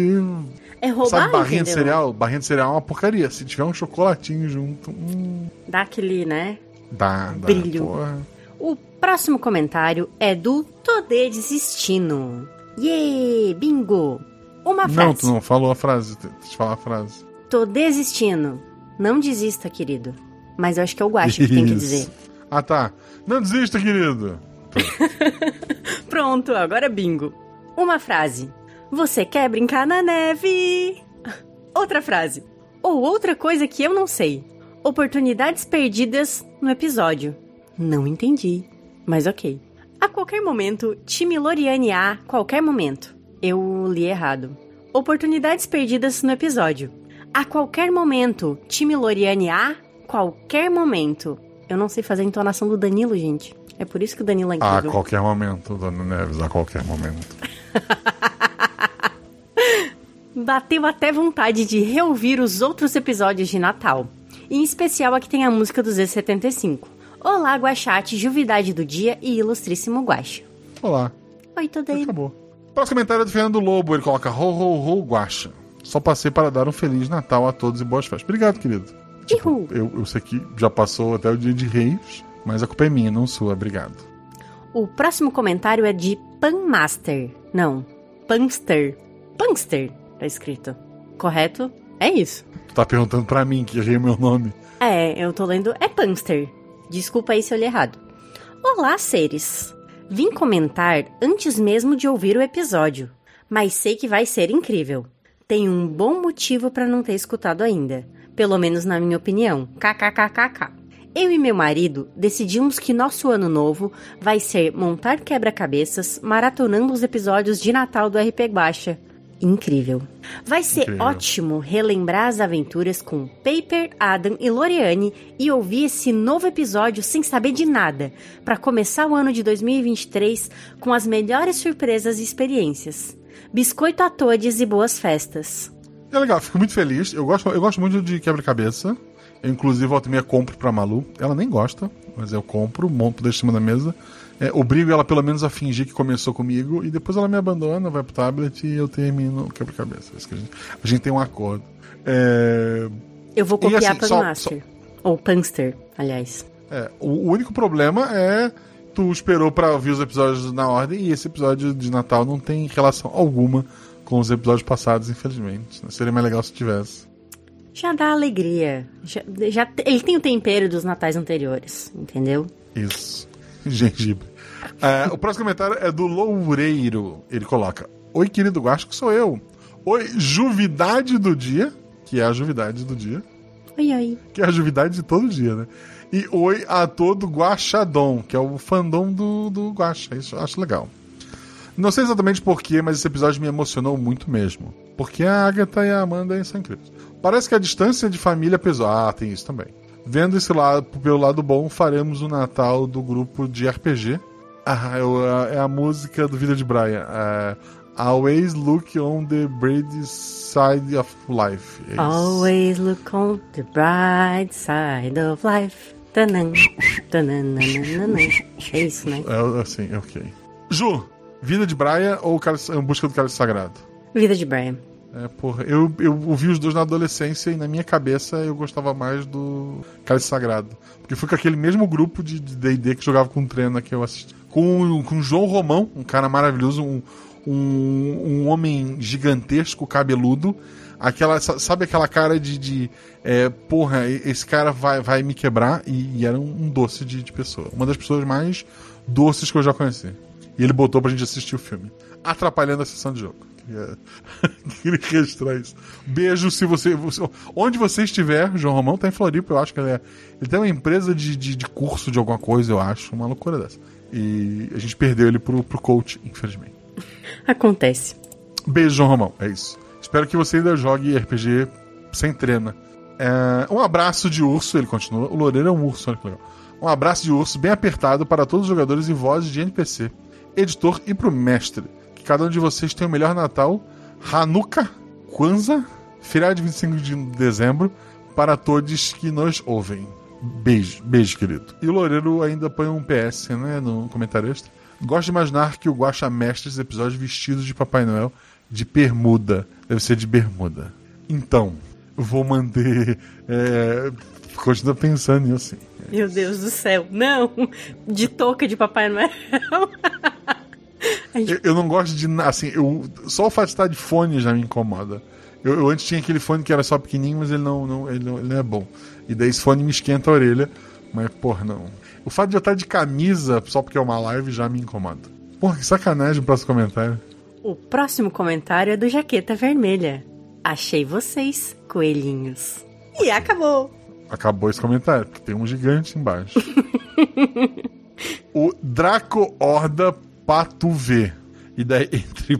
É roubar, Sabe, barrinha de entendeu? cereal? Barrinha de cereal é uma porcaria. Se tiver um chocolatinho junto, hum, Dá aquele, né? dá, dá. Brilho. Porra. O próximo comentário é do Todê Desistindo. Yê, bingo! Uma Não, frase. tu não falou a frase. Deixa eu falar a frase. Tô desistindo. Não desista, querido. Mas eu acho que é o Guaxa que tem que dizer. Ah, tá. Não desista, querido. Pronto, agora é bingo. Uma frase. Você quer brincar na neve? Outra frase. Ou outra coisa que eu não sei. Oportunidades perdidas no episódio. Não entendi. Mas ok. A qualquer momento, time Loriane A, qualquer momento. Eu li errado. Oportunidades perdidas no episódio. A qualquer momento, time Loriane A, qualquer momento. Eu não sei fazer a entonação do Danilo, gente. É por isso que o Danilo é A incrível. qualquer momento, Dona Neves, a qualquer momento. Bateu até vontade de reouvir os outros episódios de Natal. Em especial a que tem a música do Z75. Olá, Guaxate, Juvidade do Dia e Ilustríssimo Guaxa. Olá. Oi, tudo aí? Acabou. Próximo comentário é do Fernando Lobo. Ele coloca ho, ho, ho, guacha. Só passei para dar um Feliz Natal a todos e boas festas. Obrigado, querido. Ihu. Eu, eu sei que já passou até o dia de reis, mas a culpa é minha, não sua. Obrigado. O próximo comentário é de Panmaster. Não, Panster. Panster, tá escrito. Correto? É isso. Tu tá perguntando pra mim que errei o meu nome. É, eu tô lendo é Panster. Desculpa aí se eu li errado. Olá, seres. Vim comentar antes mesmo de ouvir o episódio, mas sei que vai ser incrível. Tenho um bom motivo para não ter escutado ainda, pelo menos na minha opinião. KKKKK. Eu e meu marido decidimos que nosso ano novo vai ser montar quebra-cabeças maratonando os episódios de Natal do RP Guacha. Incrível. Vai ser Incrível. ótimo relembrar as aventuras com Paper, Adam e Loriane e ouvir esse novo episódio sem saber de nada, para começar o ano de 2023 com as melhores surpresas e experiências. Biscoito a todos e boas festas. É legal, fico muito feliz. Eu gosto, eu gosto muito de quebra-cabeça. Eu, inclusive, volta e meia compro pra Malu. Ela nem gosta, mas eu compro, monto, deixo em cima da mesa. É, obrigo ela pelo menos a fingir que começou comigo e depois ela me abandona, vai pro tablet e eu termino o quebra-cabeça. Que A gente, a gente tem um acordo. É, Eu vou E copiar assim, só- Panmaster. Ou Panster, aliás. é, o, único problema é tu esperou pra ouvir os episódios na ordem e esse episódio de Natal não tem relação alguma com os episódios passados, infelizmente. Seria mais legal se tivesse. Já dá alegria. Já, já, ele tem o tempero dos natais anteriores, entendeu? Isso. Gengibre. É, o próximo comentário é do Loureiro. Ele coloca: Oi, querido Guacho, que sou eu. Oi, Juvidade do dia. que é a juvidade do dia. Oi, oi. Que é a juvidade de todo dia, né? E oi a todo Guaxadon, que é o fandom do, do Guaxa. Isso eu acho legal. Não sei exatamente porquê, mas esse episódio me emocionou muito mesmo. Porque a Agatha e a Amanda são incríveis. Parece que a distância de família pesou. Ah, tem isso também. Vendo esse lado, pelo lado bom, faremos o Natal do grupo de RPG. Ah, é a música do Vida de Brian. É, Always look on the bright side of life. É Always look on the bright side of life. Tanan, tanan, é isso, né? É assim, ok. Ju, Vida de Brian ou Em Busca do Cálice Sagrado? Vida de Brian. É, porra, eu, eu ouvi os dois na adolescência e na minha cabeça eu gostava mais do Cálice Sagrado. Porque foi com aquele mesmo grupo de D&D que jogava com o treino que eu assisti. Com, com João Romão, um cara maravilhoso, um, um, um homem gigantesco, cabeludo. Aquela, sabe aquela cara de, de é, porra, esse cara vai, vai me quebrar? E, e era um, um doce de, de pessoa. Uma das pessoas mais doces que eu já conheci. E ele botou pra gente assistir o filme, atrapalhando a sessão de jogo. Queria registrar isso. Beijo se você, você, Onde você estiver, João Romão tá em Floripa, eu acho que ele é. Ele tem uma empresa de, de, de curso de alguma coisa, eu acho. Uma loucura dessa. E a gente perdeu ele pro, pro coach, infelizmente. Acontece. Beijo, João Romão. É isso. Espero que você ainda jogue RPG sem treina. É, um abraço de urso, ele continua. O Loureiro é um urso, olha que legal. Um abraço de urso bem apertado para todos os jogadores e vozes de NPC, editor e pro mestre. Que cada um de vocês tenha o melhor Natal, Hanukkah, Kwanzaa, feriado de 25 de dezembro, para todos que nos ouvem. Beijo, beijo, querido. E o Loureiro ainda põe um PS, né, no comentário extra. Gosto de imaginar que o Guaxa mestre esse episódio vestido de Papai Noel de bermuda. Deve ser de bermuda. Então, vou manter. É, continua pensando nisso assim. Meu Deus do céu. Não! De touca de Papai Noel. gente... eu, eu, não gosto de. Assim, eu, só o fato de estar de fone já me incomoda. Eu, eu, antes tinha aquele fone que era só pequenininho, mas ele não, não, ele não, ele não é bom. E daí esse fone me esquenta a orelha. Mas, porra, não. O fato de eu estar de camisa só porque é uma live já me incomoda. Porra, que sacanagem o próximo comentário. O próximo comentário é do Jaqueta Vermelha. Achei vocês, coelhinhos. E acabou. Acabou esse comentário, porque tem um gigante embaixo. o Draco Horda Pato V. E daí, entre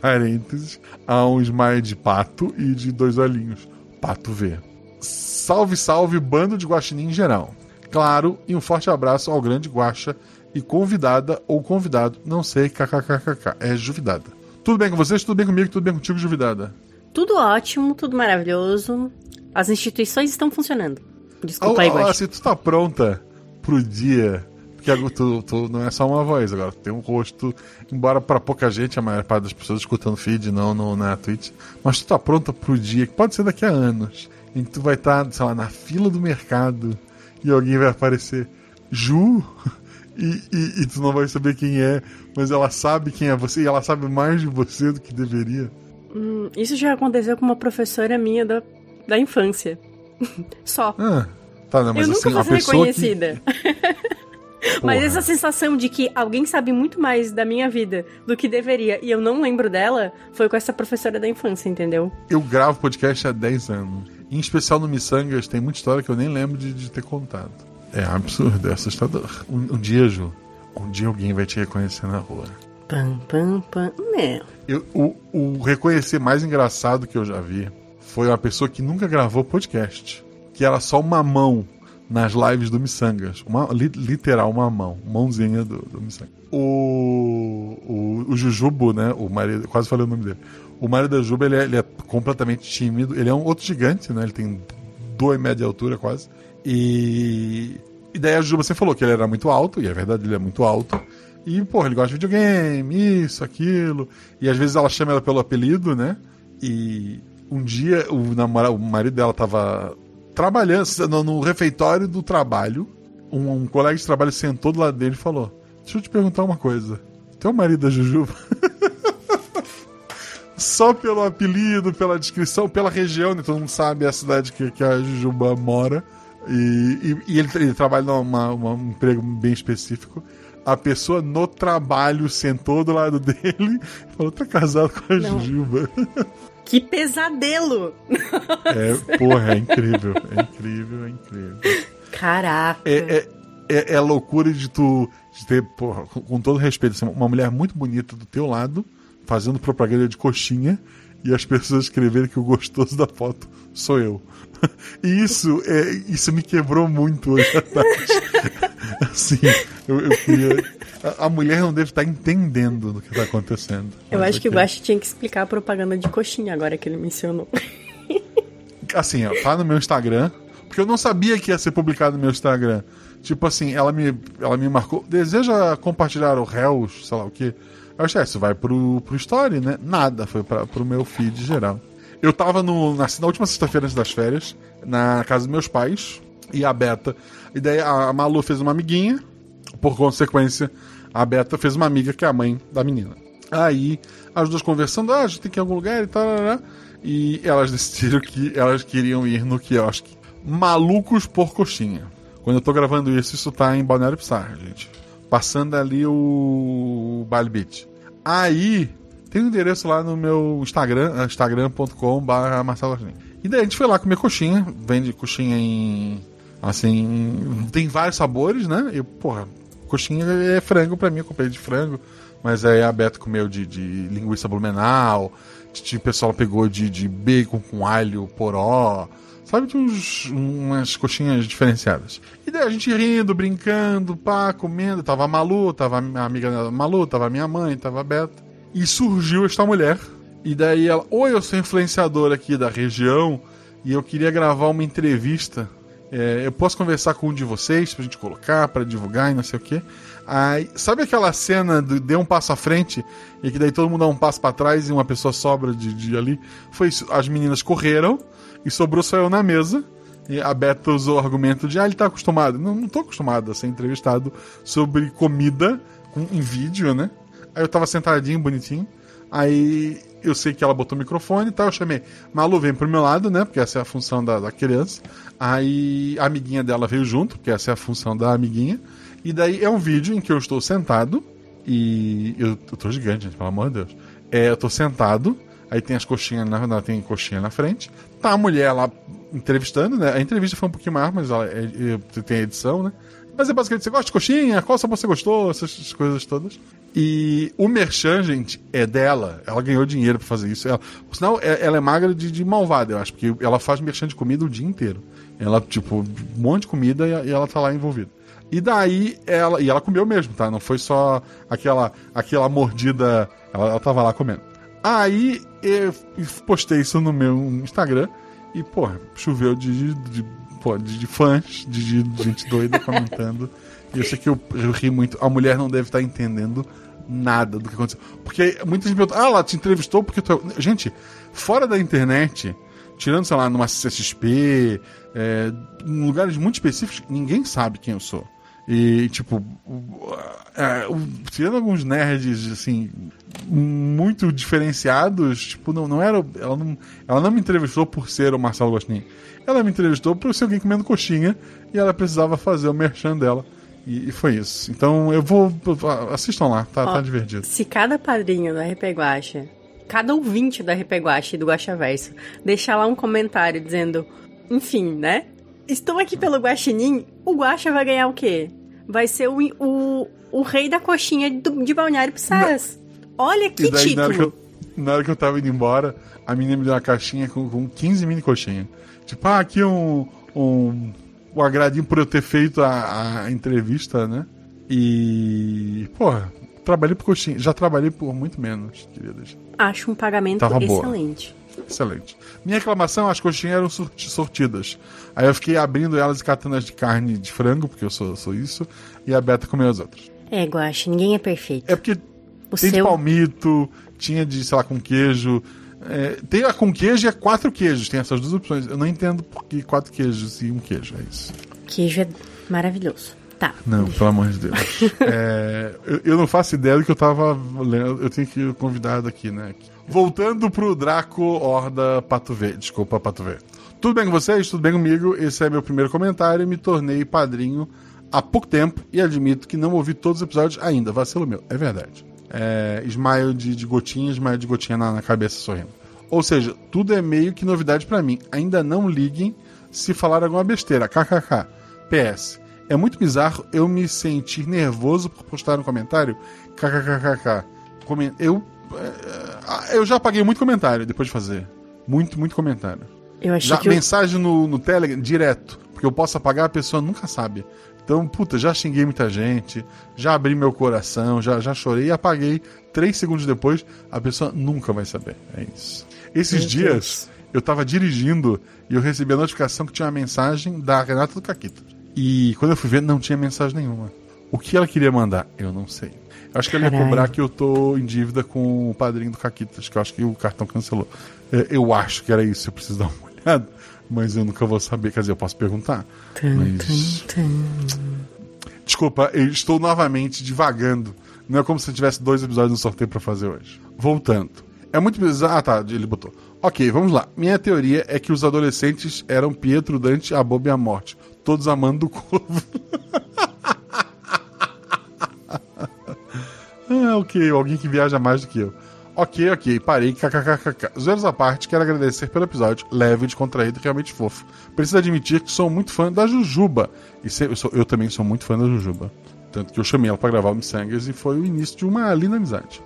parênteses, há um smile de pato e de dois olhinhos. Pato V. Salve, salve, bando de guaxinim em geral claro, e um forte abraço ao grande Guaxa e convidada ou convidado, não sei, kkkk, é Juvidada. Tudo bem com vocês? Tudo bem comigo? Tudo bem contigo, Juvidada? Tudo ótimo, tudo maravilhoso. As instituições estão funcionando. Desculpa aí, Guaxa. Se tu tá pronta pro dia porque tu, tu, não é só uma voz agora, tem um rosto, embora para pouca gente, a maior parte das pessoas escutando feed, não no, na Twitch, mas tu tá pronta pro dia, que pode ser daqui a anos, em que tu vai estar, tá, sei lá, na fila do mercado, e alguém vai aparecer Ju e, e, e, tu não vai saber quem é, mas ela sabe quem é você e ela sabe mais de você do que deveria. Hum, isso já aconteceu com uma professora minha da, da infância. Só. Ah, tá, não, mas Eu assim, nunca fui reconhecida. Que... mas essa sensação de que alguém sabe muito mais da minha vida do que deveria e eu não lembro dela foi com essa professora da infância, entendeu? Eu gravo podcast há 10 anos. Em especial no Missangas, tem muita história que eu nem lembro de, de ter contado. É absurdo, é assustador. Um, um, dia, Ju, um dia alguém vai te reconhecer na rua. Pam, pam, pam. Eu, o, o reconhecer mais engraçado que eu já vi foi uma pessoa que nunca gravou podcast. Que era só uma mão nas lives do Missangas. Uma, li, literal, uma mão. Mãozinha do, do Missangas. O, o, o Jujubo, né? O marido, quase falei o nome dele. O Mario da Juba, ele é, ele é, completamente tímido. Ele é um outro gigante, né? Ele tem dois metros de altura quase. E... E daí a Juba você falou que ele era muito alto, e é verdade, ele é muito alto. E, pô, ele gosta de videogame, isso, aquilo. E às vezes ela chama ela pelo apelido, né? E um dia o, namorado, o marido dela tava trabalhando no, refeitório do trabalho. Um, um, colega de trabalho sentou do lado dele e falou: Deixa eu te perguntar uma coisa. Teu marido da Jujuba? só pelo apelido, pela descrição, pela região, né? todo mundo sabe a cidade que, que a Jujuba mora. E, e, e ele, ele, trabalha num um emprego bem específico. A pessoa no trabalho sentou do lado dele e falou: tá casado com a Não. Jujuba. Que pesadelo! É, porra, é incrível. É incrível, é incrível. Caraca. É, é, é, é a loucura de tu de ter, porra, com, com todo respeito, assim, uma mulher muito bonita do teu lado, fazendo propaganda de coxinha, e as pessoas escreverem que o gostoso da foto sou eu. E isso, é, isso me quebrou muito hoje à tarde. Assim, eu, eu queria. A, a mulher não deve estar entendendo do que está acontecendo. Eu acho que o. Guache tinha que explicar a propaganda de coxinha agora que ele mencionou. assim, ó, tá no meu Instagram, porque eu não sabia que ia ser publicado no meu Instagram. Tipo assim, ela me, ela me marcou, deseja compartilhar o réus, sei lá o que. Eu achei, "Ah, isso vai pro, pro story, né? Nada, foi pra, pro meu feed geral. Eu tava no, na, na última sexta-feira antes das férias, na casa dos meus pais, e a Beta. E daí a Malu fez uma amiguinha, por consequência, a Beta fez uma amiga que é a mãe da menina. Aí, as duas conversando, ah, a gente tem que ir em algum lugar e tal. e elas decidiram que elas queriam ir no quiosque. Malucos por coxinha. Quando eu tô gravando isso, isso tá em Balneário Pissarra, gente. Passando ali o Bali Beach. Aí, tem um endereço lá no meu Instagram, instagram.com.br Marcelo Agostinho. E daí a gente foi lá comer coxinha. Vende coxinha em. Assim. Tem vários sabores, né? E, porra, coxinha é frango pra mim, eu comprei de frango. Mas aí a Beto comeu de, de linguiça blumenau. O pessoal pegou de, de bacon com alho, poró. Sabe, de uns, umas coxinhas diferenciadas. E daí a gente rindo, brincando, pá, comendo. Tava a Malu, tava a amiga da Malu, tava a minha mãe, tava a Beta. E surgiu esta mulher. E daí ela, oi, eu sou influenciadora aqui da região e eu queria gravar uma entrevista. É, eu posso conversar com um de vocês pra gente colocar, pra divulgar e não sei o quê. Aí, sabe aquela cena dê um passo à frente e que daí todo mundo dá um passo pra trás e uma pessoa sobra de, de ali? Foi isso. As meninas correram e sobrou só eu na mesa. E a usou o argumento de, ah, ele tá acostumado. Não, não tô acostumado a ser entrevistado sobre comida com, em vídeo, né? Aí eu tava sentadinho, bonitinho. Aí eu sei que ela botou o microfone e tal. Eu chamei, Malu, vem pro meu lado, né? Porque essa é a função da, da criança. Aí a amiguinha dela veio junto, porque essa é a função da amiguinha. E daí é um vídeo em que eu estou sentado. E eu, eu tô gigante, gente, pelo amor de Deus. É, eu tô sentado. Aí tem as coxinhas na, tem coxinha na frente. Tá a mulher lá entrevistando, né? A entrevista foi um pouquinho maior, mas ela, é- é- tem a edição, né? Mas é basicamente, você gosta de coxinha? Qual sabor você gostou? Essas coisas todas. E o merchan, gente, é dela. Ela ganhou dinheiro pra fazer isso. Ela, por sinal, é- ela é magra de, de malvada, eu acho, porque ela faz merchan de comida o dia inteiro. Ela, tipo, um monte de comida e ela tá lá envolvida. E daí ela. E ela comeu mesmo, tá? Não foi só aquela, aquela mordida. Ela, ela tava lá comendo. Aí eu postei isso no meu Instagram e, pô, choveu de, de, de, de, de fãs, de, de gente doida comentando. E eu sei que eu, eu ri muito. A mulher não deve estar entendendo nada do que aconteceu. Porque muita gente pergunta, ah, ela te entrevistou porque tu é... Gente, fora da internet, tirando, sei lá, numa CXP, é, em lugares muito específicos, ninguém sabe quem eu sou. E, tipo, é, tirando alguns nerds, assim, muito diferenciados, tipo, não, não era. Ela não, ela não me entrevistou por ser o Marcelo Gostin. Ela me entrevistou por ser alguém comendo coxinha e ela precisava fazer o merchan dela. E, e foi isso. Então eu vou. Assistam lá, tá, Ó, tá divertido. Se cada padrinho da Repeguacha, cada ouvinte da Repeguacha e do Guaxaverso, deixar lá um comentário dizendo, enfim, né? Estou aqui pelo Guaxinim, o Guaxa vai ganhar o quê? Vai ser o, o, o rei da coxinha do- de Balneário Pissaras. Olha que daí, na hora, que título. eu, na hora que eu tava indo embora, a menina me deu uma caixinha com, com 15 mini coxinhas. Tipo, ah, aqui um, um, um agradinho por eu ter feito a, a entrevista, né? E. Porra, trabalhei por coxinha. Já trabalhei por muito menos, queridas. Acho um pagamento Tava boa. Excelente. Minha reclamação, as coxinhas eram sorti- sortidas. Aí eu fiquei abrindo elas e catando as de carne de frango, porque eu sou, sou isso, e a Beta comeu as outras. É, Guaxa, ninguém é perfeito. É porque O tem de seu- palmito, tinha de, sei lá, com queijo. É, tem a com queijo e a quatro queijos. Tem essas duas opções. Eu não entendo por que quatro queijos e um queijo. É isso. Queijo é maravilhoso. Tá. Não, pelo amor de Deus. É, eu, eu não faço ideia do que eu tava lendo. Eu tenho que ir convidado aqui, né? Voltando pro Draco Horda Pato V. Desculpa, Pato V. Tudo bem com vocês? Tudo bem comigo? Esse é meu primeiro comentário. Me tornei padrinho há pouco tempo e admito que não ouvi todos os episódios ainda. Vacilo meu. É verdade. É, smile de, de gotinha, smile de gotinha na, na cabeça sorrindo. Ou seja, tudo é meio que novidade para mim. Ainda não liguem se falar alguma besteira. KKK. PS. É muito bizarro eu me sentir nervoso por postar um comentário. KKKKK. Eu, eu já apaguei muito comentário depois de fazer. Muito, muito comentário. Eu achei já, que mensagem eu... no, no Telegram, direto. Porque eu posso apagar, a pessoa nunca sabe. Então, puta, já xinguei muita gente, já abri meu coração, já, já chorei e apaguei. Três segundos depois, a pessoa nunca vai saber. É isso. Esses meu dias, Deus. eu tava dirigindo e eu recebi a notificação que tinha uma mensagem da Renata do Caquita. E quando eu fui ver, não tinha mensagem nenhuma. O que ela queria mandar, eu não sei. Eu acho que ela ia cobrar que eu tô em dívida com o padrinho do Caquitas, que eu acho que o cartão cancelou. É, eu acho que era isso, eu preciso dar uma olhada, mas eu nunca vou saber. Quer dizer, eu posso perguntar. Mas... Desculpa, eu estou novamente divagando. Não é como se eu tivesse dois episódios no sorteio para fazer hoje. Voltando. É muito bizarro. Ah, tá, ele botou. Ok, vamos lá. Minha teoria é que os adolescentes eram Pietro, Dante, a Boba e a Morte todos amando o corvo. ah, ok, alguém que viaja mais do que eu. Ok, ok, parei, kkkk. Zoeiros à parte, quero agradecer pelo episódio leve, descontraído e realmente fofo. Preciso admitir que sou muito fã da Jujuba. E se, eu, sou, eu, também sou muito fã da Jujuba. Tanto que eu chamei ela para gravar o Missangas e foi o início de uma linda amizade.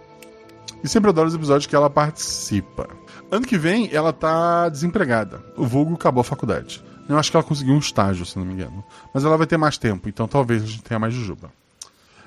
E sempre adoro os episódios que ela participa. Ano que vem, ela tá desempregada. O vulgo acabou a faculdade. Eu acho que ela conseguiu um estágio, se não me engano. Mas ela vai ter mais tempo, então talvez a gente tenha mais Jujuba.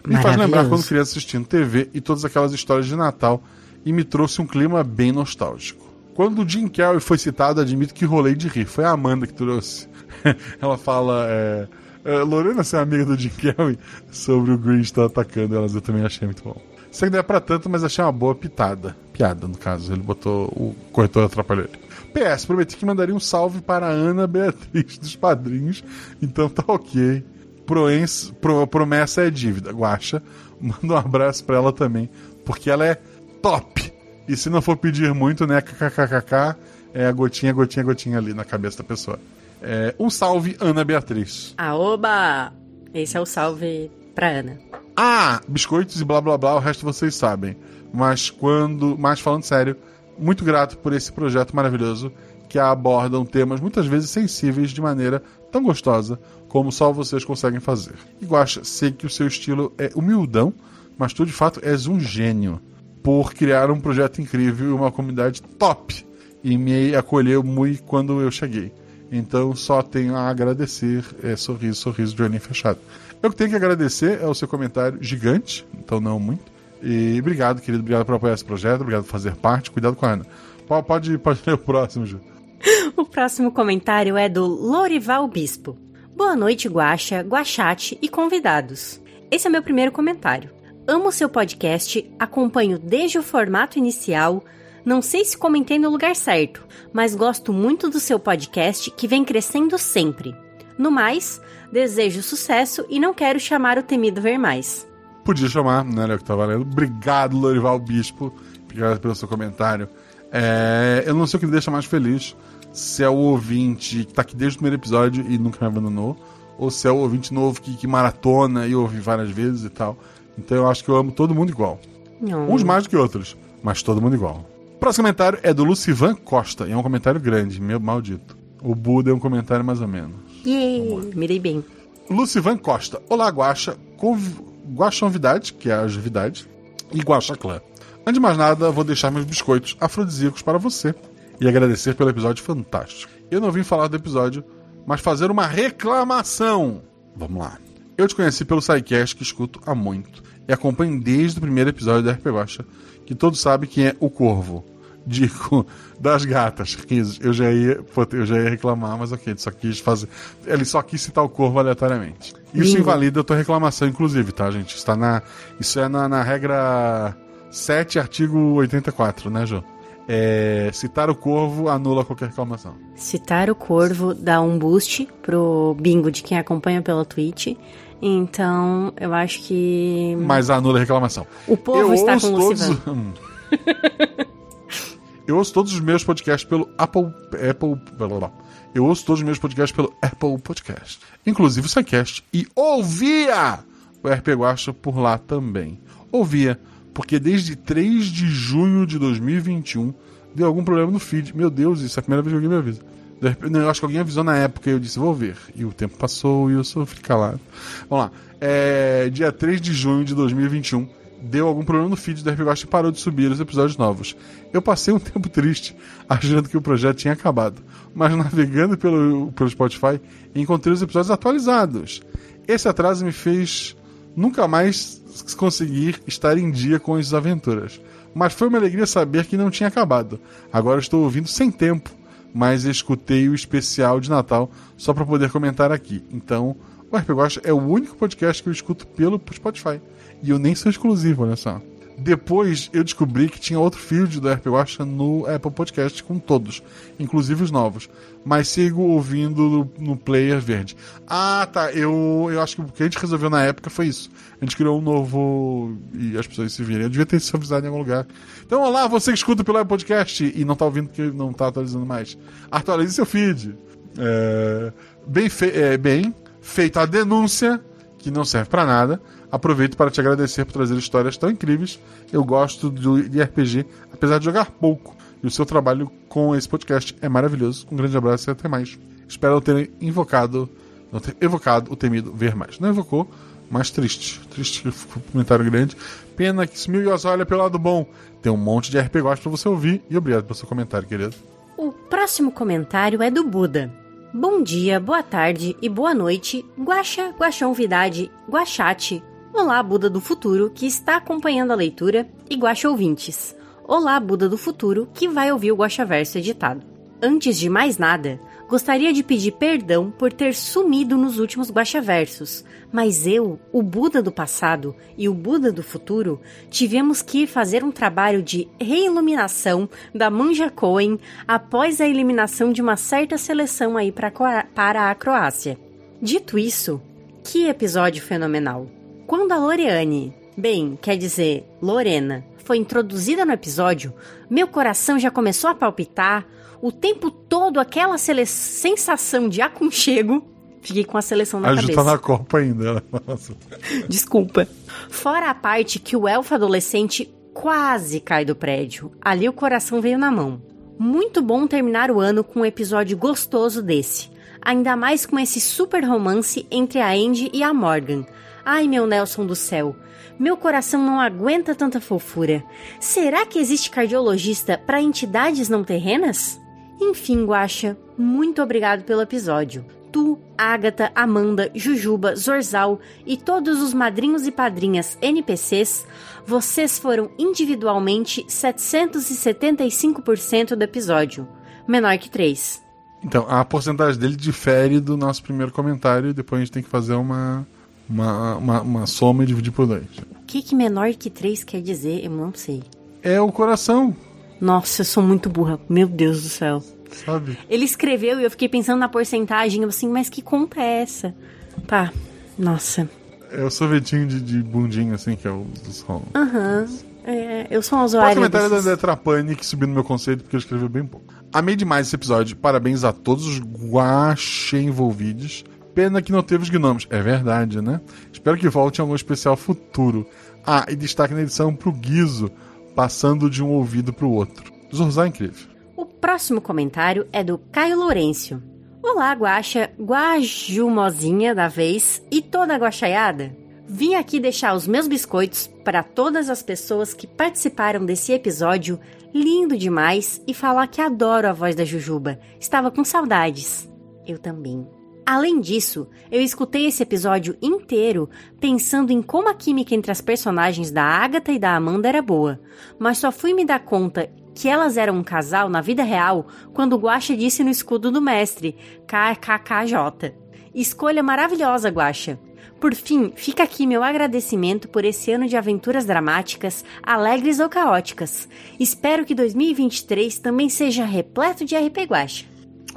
Me faz lembrar quando criança assistindo TV e todas aquelas histórias de Natal e me trouxe um clima bem nostálgico. Quando o Jim Carrey foi citado, admito que rolei de rir. Foi a Amanda que trouxe. ela fala. É, é, Lorena, você é amiga do Jim Carrey? Sobre o Grinch estar atacando elas, eu também achei muito bom. Sei que não é pra tanto, mas achei uma boa pitada. Piada, no caso. Ele botou. O corretor atrapalhou ele. PS, prometi que mandaria um salve para a Ana Beatriz dos Padrinhos, então tá ok. Proense, pro, promessa é dívida. Guacha, manda um abraço para ela também, porque ela é top. E se não for pedir muito, né, kkkk, é a gotinha, gotinha, gotinha ali na cabeça da pessoa. É, um salve, Ana Beatriz. Aoba! Esse é o salve pra Ana. Ah, biscoitos e blá blá blá, o resto vocês sabem. Mas quando. Mas falando sério, muito grato por esse projeto maravilhoso que abordam temas muitas vezes sensíveis de maneira tão gostosa como só vocês conseguem fazer. E sei que o seu estilo é humildão, mas tu de fato és um gênio por criar um projeto incrível e uma comunidade top e me acolheu muito quando eu cheguei. Então só tenho a agradecer, é, sorriso, sorriso de olhinho fechado. Eu que tenho que agradecer é o seu comentário gigante, então não muito, e obrigado, querido. Obrigado por apoiar esse projeto. Obrigado por fazer parte. Cuidado com a Ana. Pode, pode ler o próximo, Ju. o próximo comentário é do Lorival Bispo. Boa noite, Guaxa, Guachate e convidados. Esse é meu primeiro comentário. Amo seu podcast, acompanho desde o formato inicial. Não sei se comentei no lugar certo, mas gosto muito do seu podcast que vem crescendo sempre. No mais, desejo sucesso e não quero chamar o temido ver mais. Podia chamar, né? Era o que tá valendo. Obrigado, Lorival Bispo. Obrigado pelo seu comentário. É, eu não sei o que me deixa mais feliz. Se é o ouvinte que tá aqui desde o primeiro episódio e nunca me abandonou, ou se é o ouvinte novo que, que maratona e ouve várias vezes e tal. Então eu acho que eu amo todo mundo igual. Não. Uns mais do que outros, mas todo mundo igual. O próximo comentário é do Lucivan Costa, e é um comentário grande, meu maldito. O Buda é um comentário mais ou menos. Yeah, mirei bem. Lucivan Costa. Olá, Guaxa. Conv Guaxonvidade, que é a Juvidade, e Guaxaclã. Antes de mais nada, vou deixar meus biscoitos afrodisíacos para você e agradecer pelo episódio fantástico. Eu não vim falar do episódio, mas fazer uma reclamação. Vamos lá. Eu te conheci pelo SciCast que escuto há muito e acompanho desde o primeiro episódio da RP Guaxa, que todos sabem quem é o Corvo. Dico das gatas. Eu já ia, eu já ia reclamar, mas ok, ele só quis fazer. Ele só quis citar o corvo aleatoriamente. Isso invalida a tua reclamação, inclusive, tá, gente? Está na, isso é na, na regra 7, artigo 84, né, Jô? É, citar o corvo anula qualquer reclamação. Citar o corvo dá um boost pro bingo de quem acompanha pela Twitch. Então, eu acho que. Mas anula a reclamação. O povo eu está com o todos... Eu ouço todos os meus podcasts pelo Apple. Apple. Blá, blá. Eu ouço todos os meus podcasts pelo Apple Podcast. Inclusive o SciCast. E ouvia o RP Guacha por lá também. Ouvia, porque desde 3 de junho de 2021 deu algum problema no feed. Meu Deus, isso é a primeira vez que alguém me avisa. Não, eu acho que alguém avisou na época e eu disse, vou ver. E o tempo passou e eu sofri calado. Vamos lá. É, dia 3 de junho de 2021, deu algum problema no feed do RPG e parou de subir os episódios novos. Eu passei um tempo triste, achando que o projeto tinha acabado. Mas navegando pelo, pelo Spotify, encontrei os episódios atualizados. Esse atraso me fez nunca mais conseguir estar em dia com as aventuras. Mas foi uma alegria saber que não tinha acabado. Agora estou ouvindo sem tempo mas escutei o especial de Natal só para poder comentar aqui. Então, o RP Guacha é o único podcast que eu escuto pelo Spotify. E eu nem sou exclusivo, olha só. Depois eu descobri que tinha outro feed do RP Guacha no Apple Podcast com todos, inclusive os novos. Mas sigo ouvindo no, no, player verde. Ah, tá. Eu, eu acho que o que a gente resolveu na época foi isso. A gente criou um novo e as pessoas se virem. Eu devia ter se avisado em algum lugar. Então, olá, você que escuta pelo Apple Podcast e não tá ouvindo porque não tá atualizando mais. Atualize seu feed. É, bem, fe é, bem feita a denúncia, que não serve para nada Aproveito para te agradecer por trazer histórias tão incríveis. Eu gosto de RPG, apesar de jogar pouco. E o seu trabalho com esse podcast é maravilhoso. Um grande abraço e até mais. Espero ter invocado, não ter evocado o temido ver mais. Não evocou, mas triste. Triste comentário grande. Pena que sumiu olha pelo lado bom. Tem um monte de RPG para você ouvir. E obrigado pelo seu comentário, querido. O próximo comentário é do Buda. Bom dia, boa tarde e boa noite, Guaxa, Guaxão Vidade, Guaxate, Olá, Buda do Futuro, que está acompanhando a leitura, e Guaxa Ouvintes. Olá, Buda do Futuro, que vai ouvir o Guaxa Verso editado. Antes de mais nada, gostaria de pedir perdão por ter sumido nos últimos Guaxa Versos, mas eu, o Buda do passado e o Buda do futuro, tivemos que fazer um trabalho de reiluminação da Manja Coen após a eliminação de uma certa seleção aí para a Croácia. Dito isso, que episódio fenomenal! Quando a Loreane, bem, quer dizer, Lorena, foi introduzida no episódio, meu coração já começou a palpitar, o tempo todo aquela sensação de aconchego. Fiquei com a seleção na a cabeça. A tá na Copa ainda. Nossa. Desculpa. Fora a parte que o elfo adolescente quase cai do prédio. Ali o coração veio na mão. Muito bom terminar o ano com um episódio gostoso desse. Ainda mais com esse super romance entre a Andy e a Morgan. Ai, meu Nelson do céu, meu coração não aguenta tanta fofura. Será que existe cardiologista para entidades não terrenas? Enfim, Guaxa, muito obrigado pelo episódio. Tu, Ágata, Amanda, Jujuba, Zorzal e todos os madrinhos e padrinhas NPCs, vocês foram individualmente 775% do episódio, menor que 3. Então, a porcentagem dele difere do nosso primeiro comentário depois a gente tem que fazer uma uma, uma, uma soma e dividir por dois. O que, que menor que 3 quer dizer? Eu não sei. É o coração. Nossa, eu sou muito burra. Meu Deus do céu. Sabe? Ele escreveu e eu fiquei pensando na porcentagem. Eu assim, mas que conta é essa? Tá. Nossa. É o sorvetinho de, de bundinho, assim, que é o dos Aham. Uhum. É, eu sou um usuário. O comentário desses... da Letra Panic subiu no meu conceito porque eu escrevi bem pouco. Amei demais esse episódio. Parabéns a todos os guache envolvidos. Pena que não teve os gnomos. É verdade, né? Espero que volte em algum especial futuro. Ah, e destaque na edição pro Guizo, passando de um ouvido pro outro. Zorzar é incrível. O próximo comentário é do Caio Lourenço. Olá, guaxa, guajumozinha da vez e toda a guaxaiada. Vim aqui deixar os meus biscoitos para todas as pessoas que participaram desse episódio lindo demais e falar que adoro a voz da Jujuba. Estava com saudades. Eu também. Além disso, eu escutei esse episódio inteiro pensando em como a química entre as personagens da Agatha e da Amanda era boa, mas só fui me dar conta que elas eram um casal na vida real quando Guaxa disse no escudo do mestre, KKKJ. Escolha maravilhosa, Guaxa. Por fim, fica aqui meu agradecimento por esse ano de aventuras dramáticas, alegres ou caóticas. Espero que 2023 também seja repleto de RP Guaxa.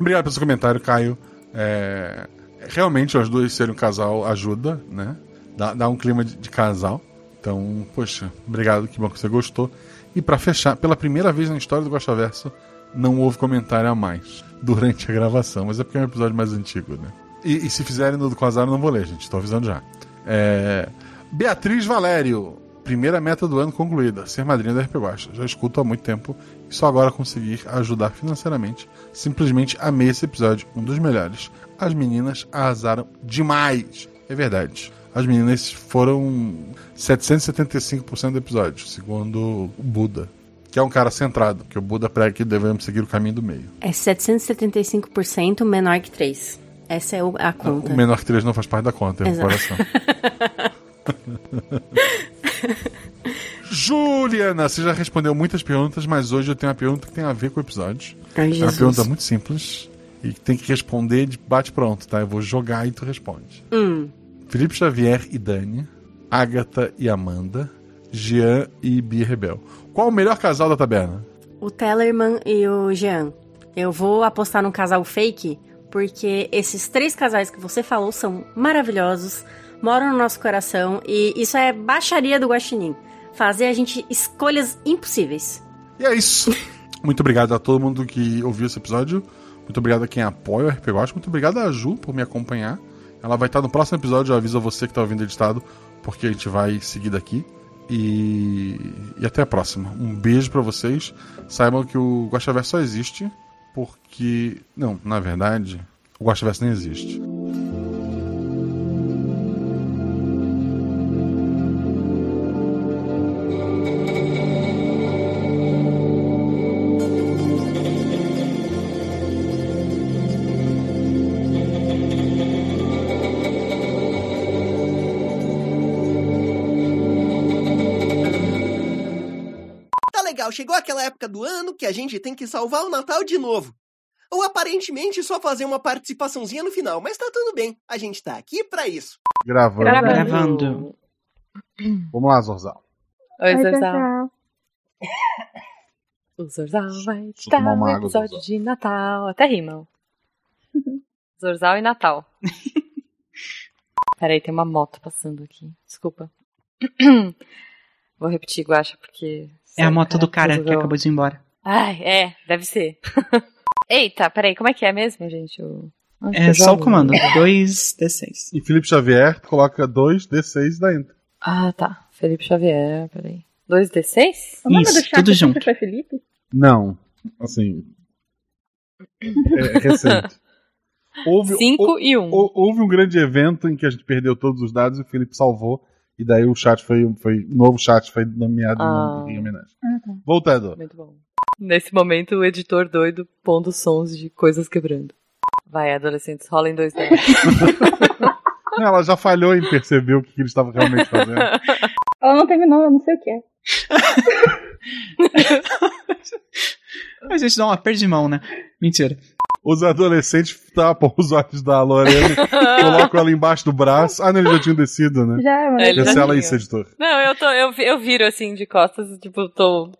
Obrigado pelo seu comentário, Caio. É, realmente, os dois serem um casal ajuda, né? Dá, dá um clima de, de, casal. Então, poxa, obrigado, que bom que você gostou. E para fechar, pela primeira vez na história do Gosta Verso, não houve comentário a mais durante a gravação, mas é porque é um episódio mais antigo, né? E, e se fizerem no do Quasar, não vou ler, gente, estou avisando já. É, Beatriz Valério. Primeira meta do ano concluída, ser madrinha da RP Guacha. Já escuto há muito tempo e só agora conseguir ajudar financeiramente. Simplesmente amei esse episódio, um dos melhores. As meninas arrasaram demais. É verdade. As meninas foram 775% do episódio, segundo o Buda. Que é um cara centrado, que o Buda prega que devemos seguir o caminho do meio. É 775% menor que 3. Essa é a conta. O menor que 3 não faz parte da conta, é o Exato. coração. Juliana, você já respondeu muitas perguntas, mas hoje eu tenho uma pergunta que tem a ver com o episódio. Ai, É uma pergunta muito simples e que tem que responder de bate pronto, tá? Eu vou jogar e tu responde. Hum. Felipe Xavier e Dani, Agatha e Amanda, Jean e Bia Rebel. Qual o melhor casal da taberna? O Tellerman e o Jean. Eu vou apostar num casal fake, porque esses três casais que você falou são maravilhosos, moram no nosso coração e isso é baixaria do Guaxinim. Fazer a gente escolhas impossíveis. E é isso. Muito obrigado a todo mundo que ouviu esse episódio. Muito obrigado a quem apoia o RP Guacha. Muito obrigado a Ju por me acompanhar. Ela vai estar no próximo episódio, eu aviso a você que está ouvindo editado, porque a gente vai seguir daqui. E, e até a próxima. Um beijo pra vocês. Saibam que o Guaxaverso só existe porque. Não, na verdade, o Guaxaverso nem existe. Chegou aquela época do ano que a gente tem que salvar o Natal de novo. Ou aparentemente só fazer uma participaçãozinha no final, mas tá tudo bem, a gente tá aqui pra isso. Gravando. Gravando. Vamos lá, Zorzal. Oi, Oi, Zorzal. O Zorzal vai uma no água, episódio Zorzal. de Natal. Até rimam. Zorzal e Natal. Peraí, tem uma moto passando aqui. Desculpa. Vou repetir, Guacha, porque... É a moto do cara que acabou de ir embora. Ai, é, deve ser. Eita, peraí, como é que é mesmo, gente? O... É só o comando. 2D6. E Felipe Xavier coloca 2D6 da Enter. Ah, tá. Felipe Xavier, peraí. 2D6? O nome Isso, do chat tudo junto. foi Felipe? Não, assim. É recente. Houve, 5 hou- e 1. hou- houve um grande evento em que a gente perdeu todos os dados e o Felipe salvou. E daí o chat foi. foi o novo chat foi nomeado em Ah. em homenagem. Ah, tá. Voltando. Muito bom. Nesse momento, o editor doido pondo sons de coisas quebrando. Vai, adolescentes, rolem dois dados. Não, ela já falhou em perceber o que, que ele estava realmente fazendo. Ela não terminou, eu não sei o que é. A gente dá uma perda de mão, né? Mentira. Os adolescentes tapam os olhos da Lorena, colocam ela embaixo do braço. Ah, não, eles já tinham descido, né? Já, já Cancela isso, editor. Não, eu, tô, eu, eu viro assim de costas, tipo, tô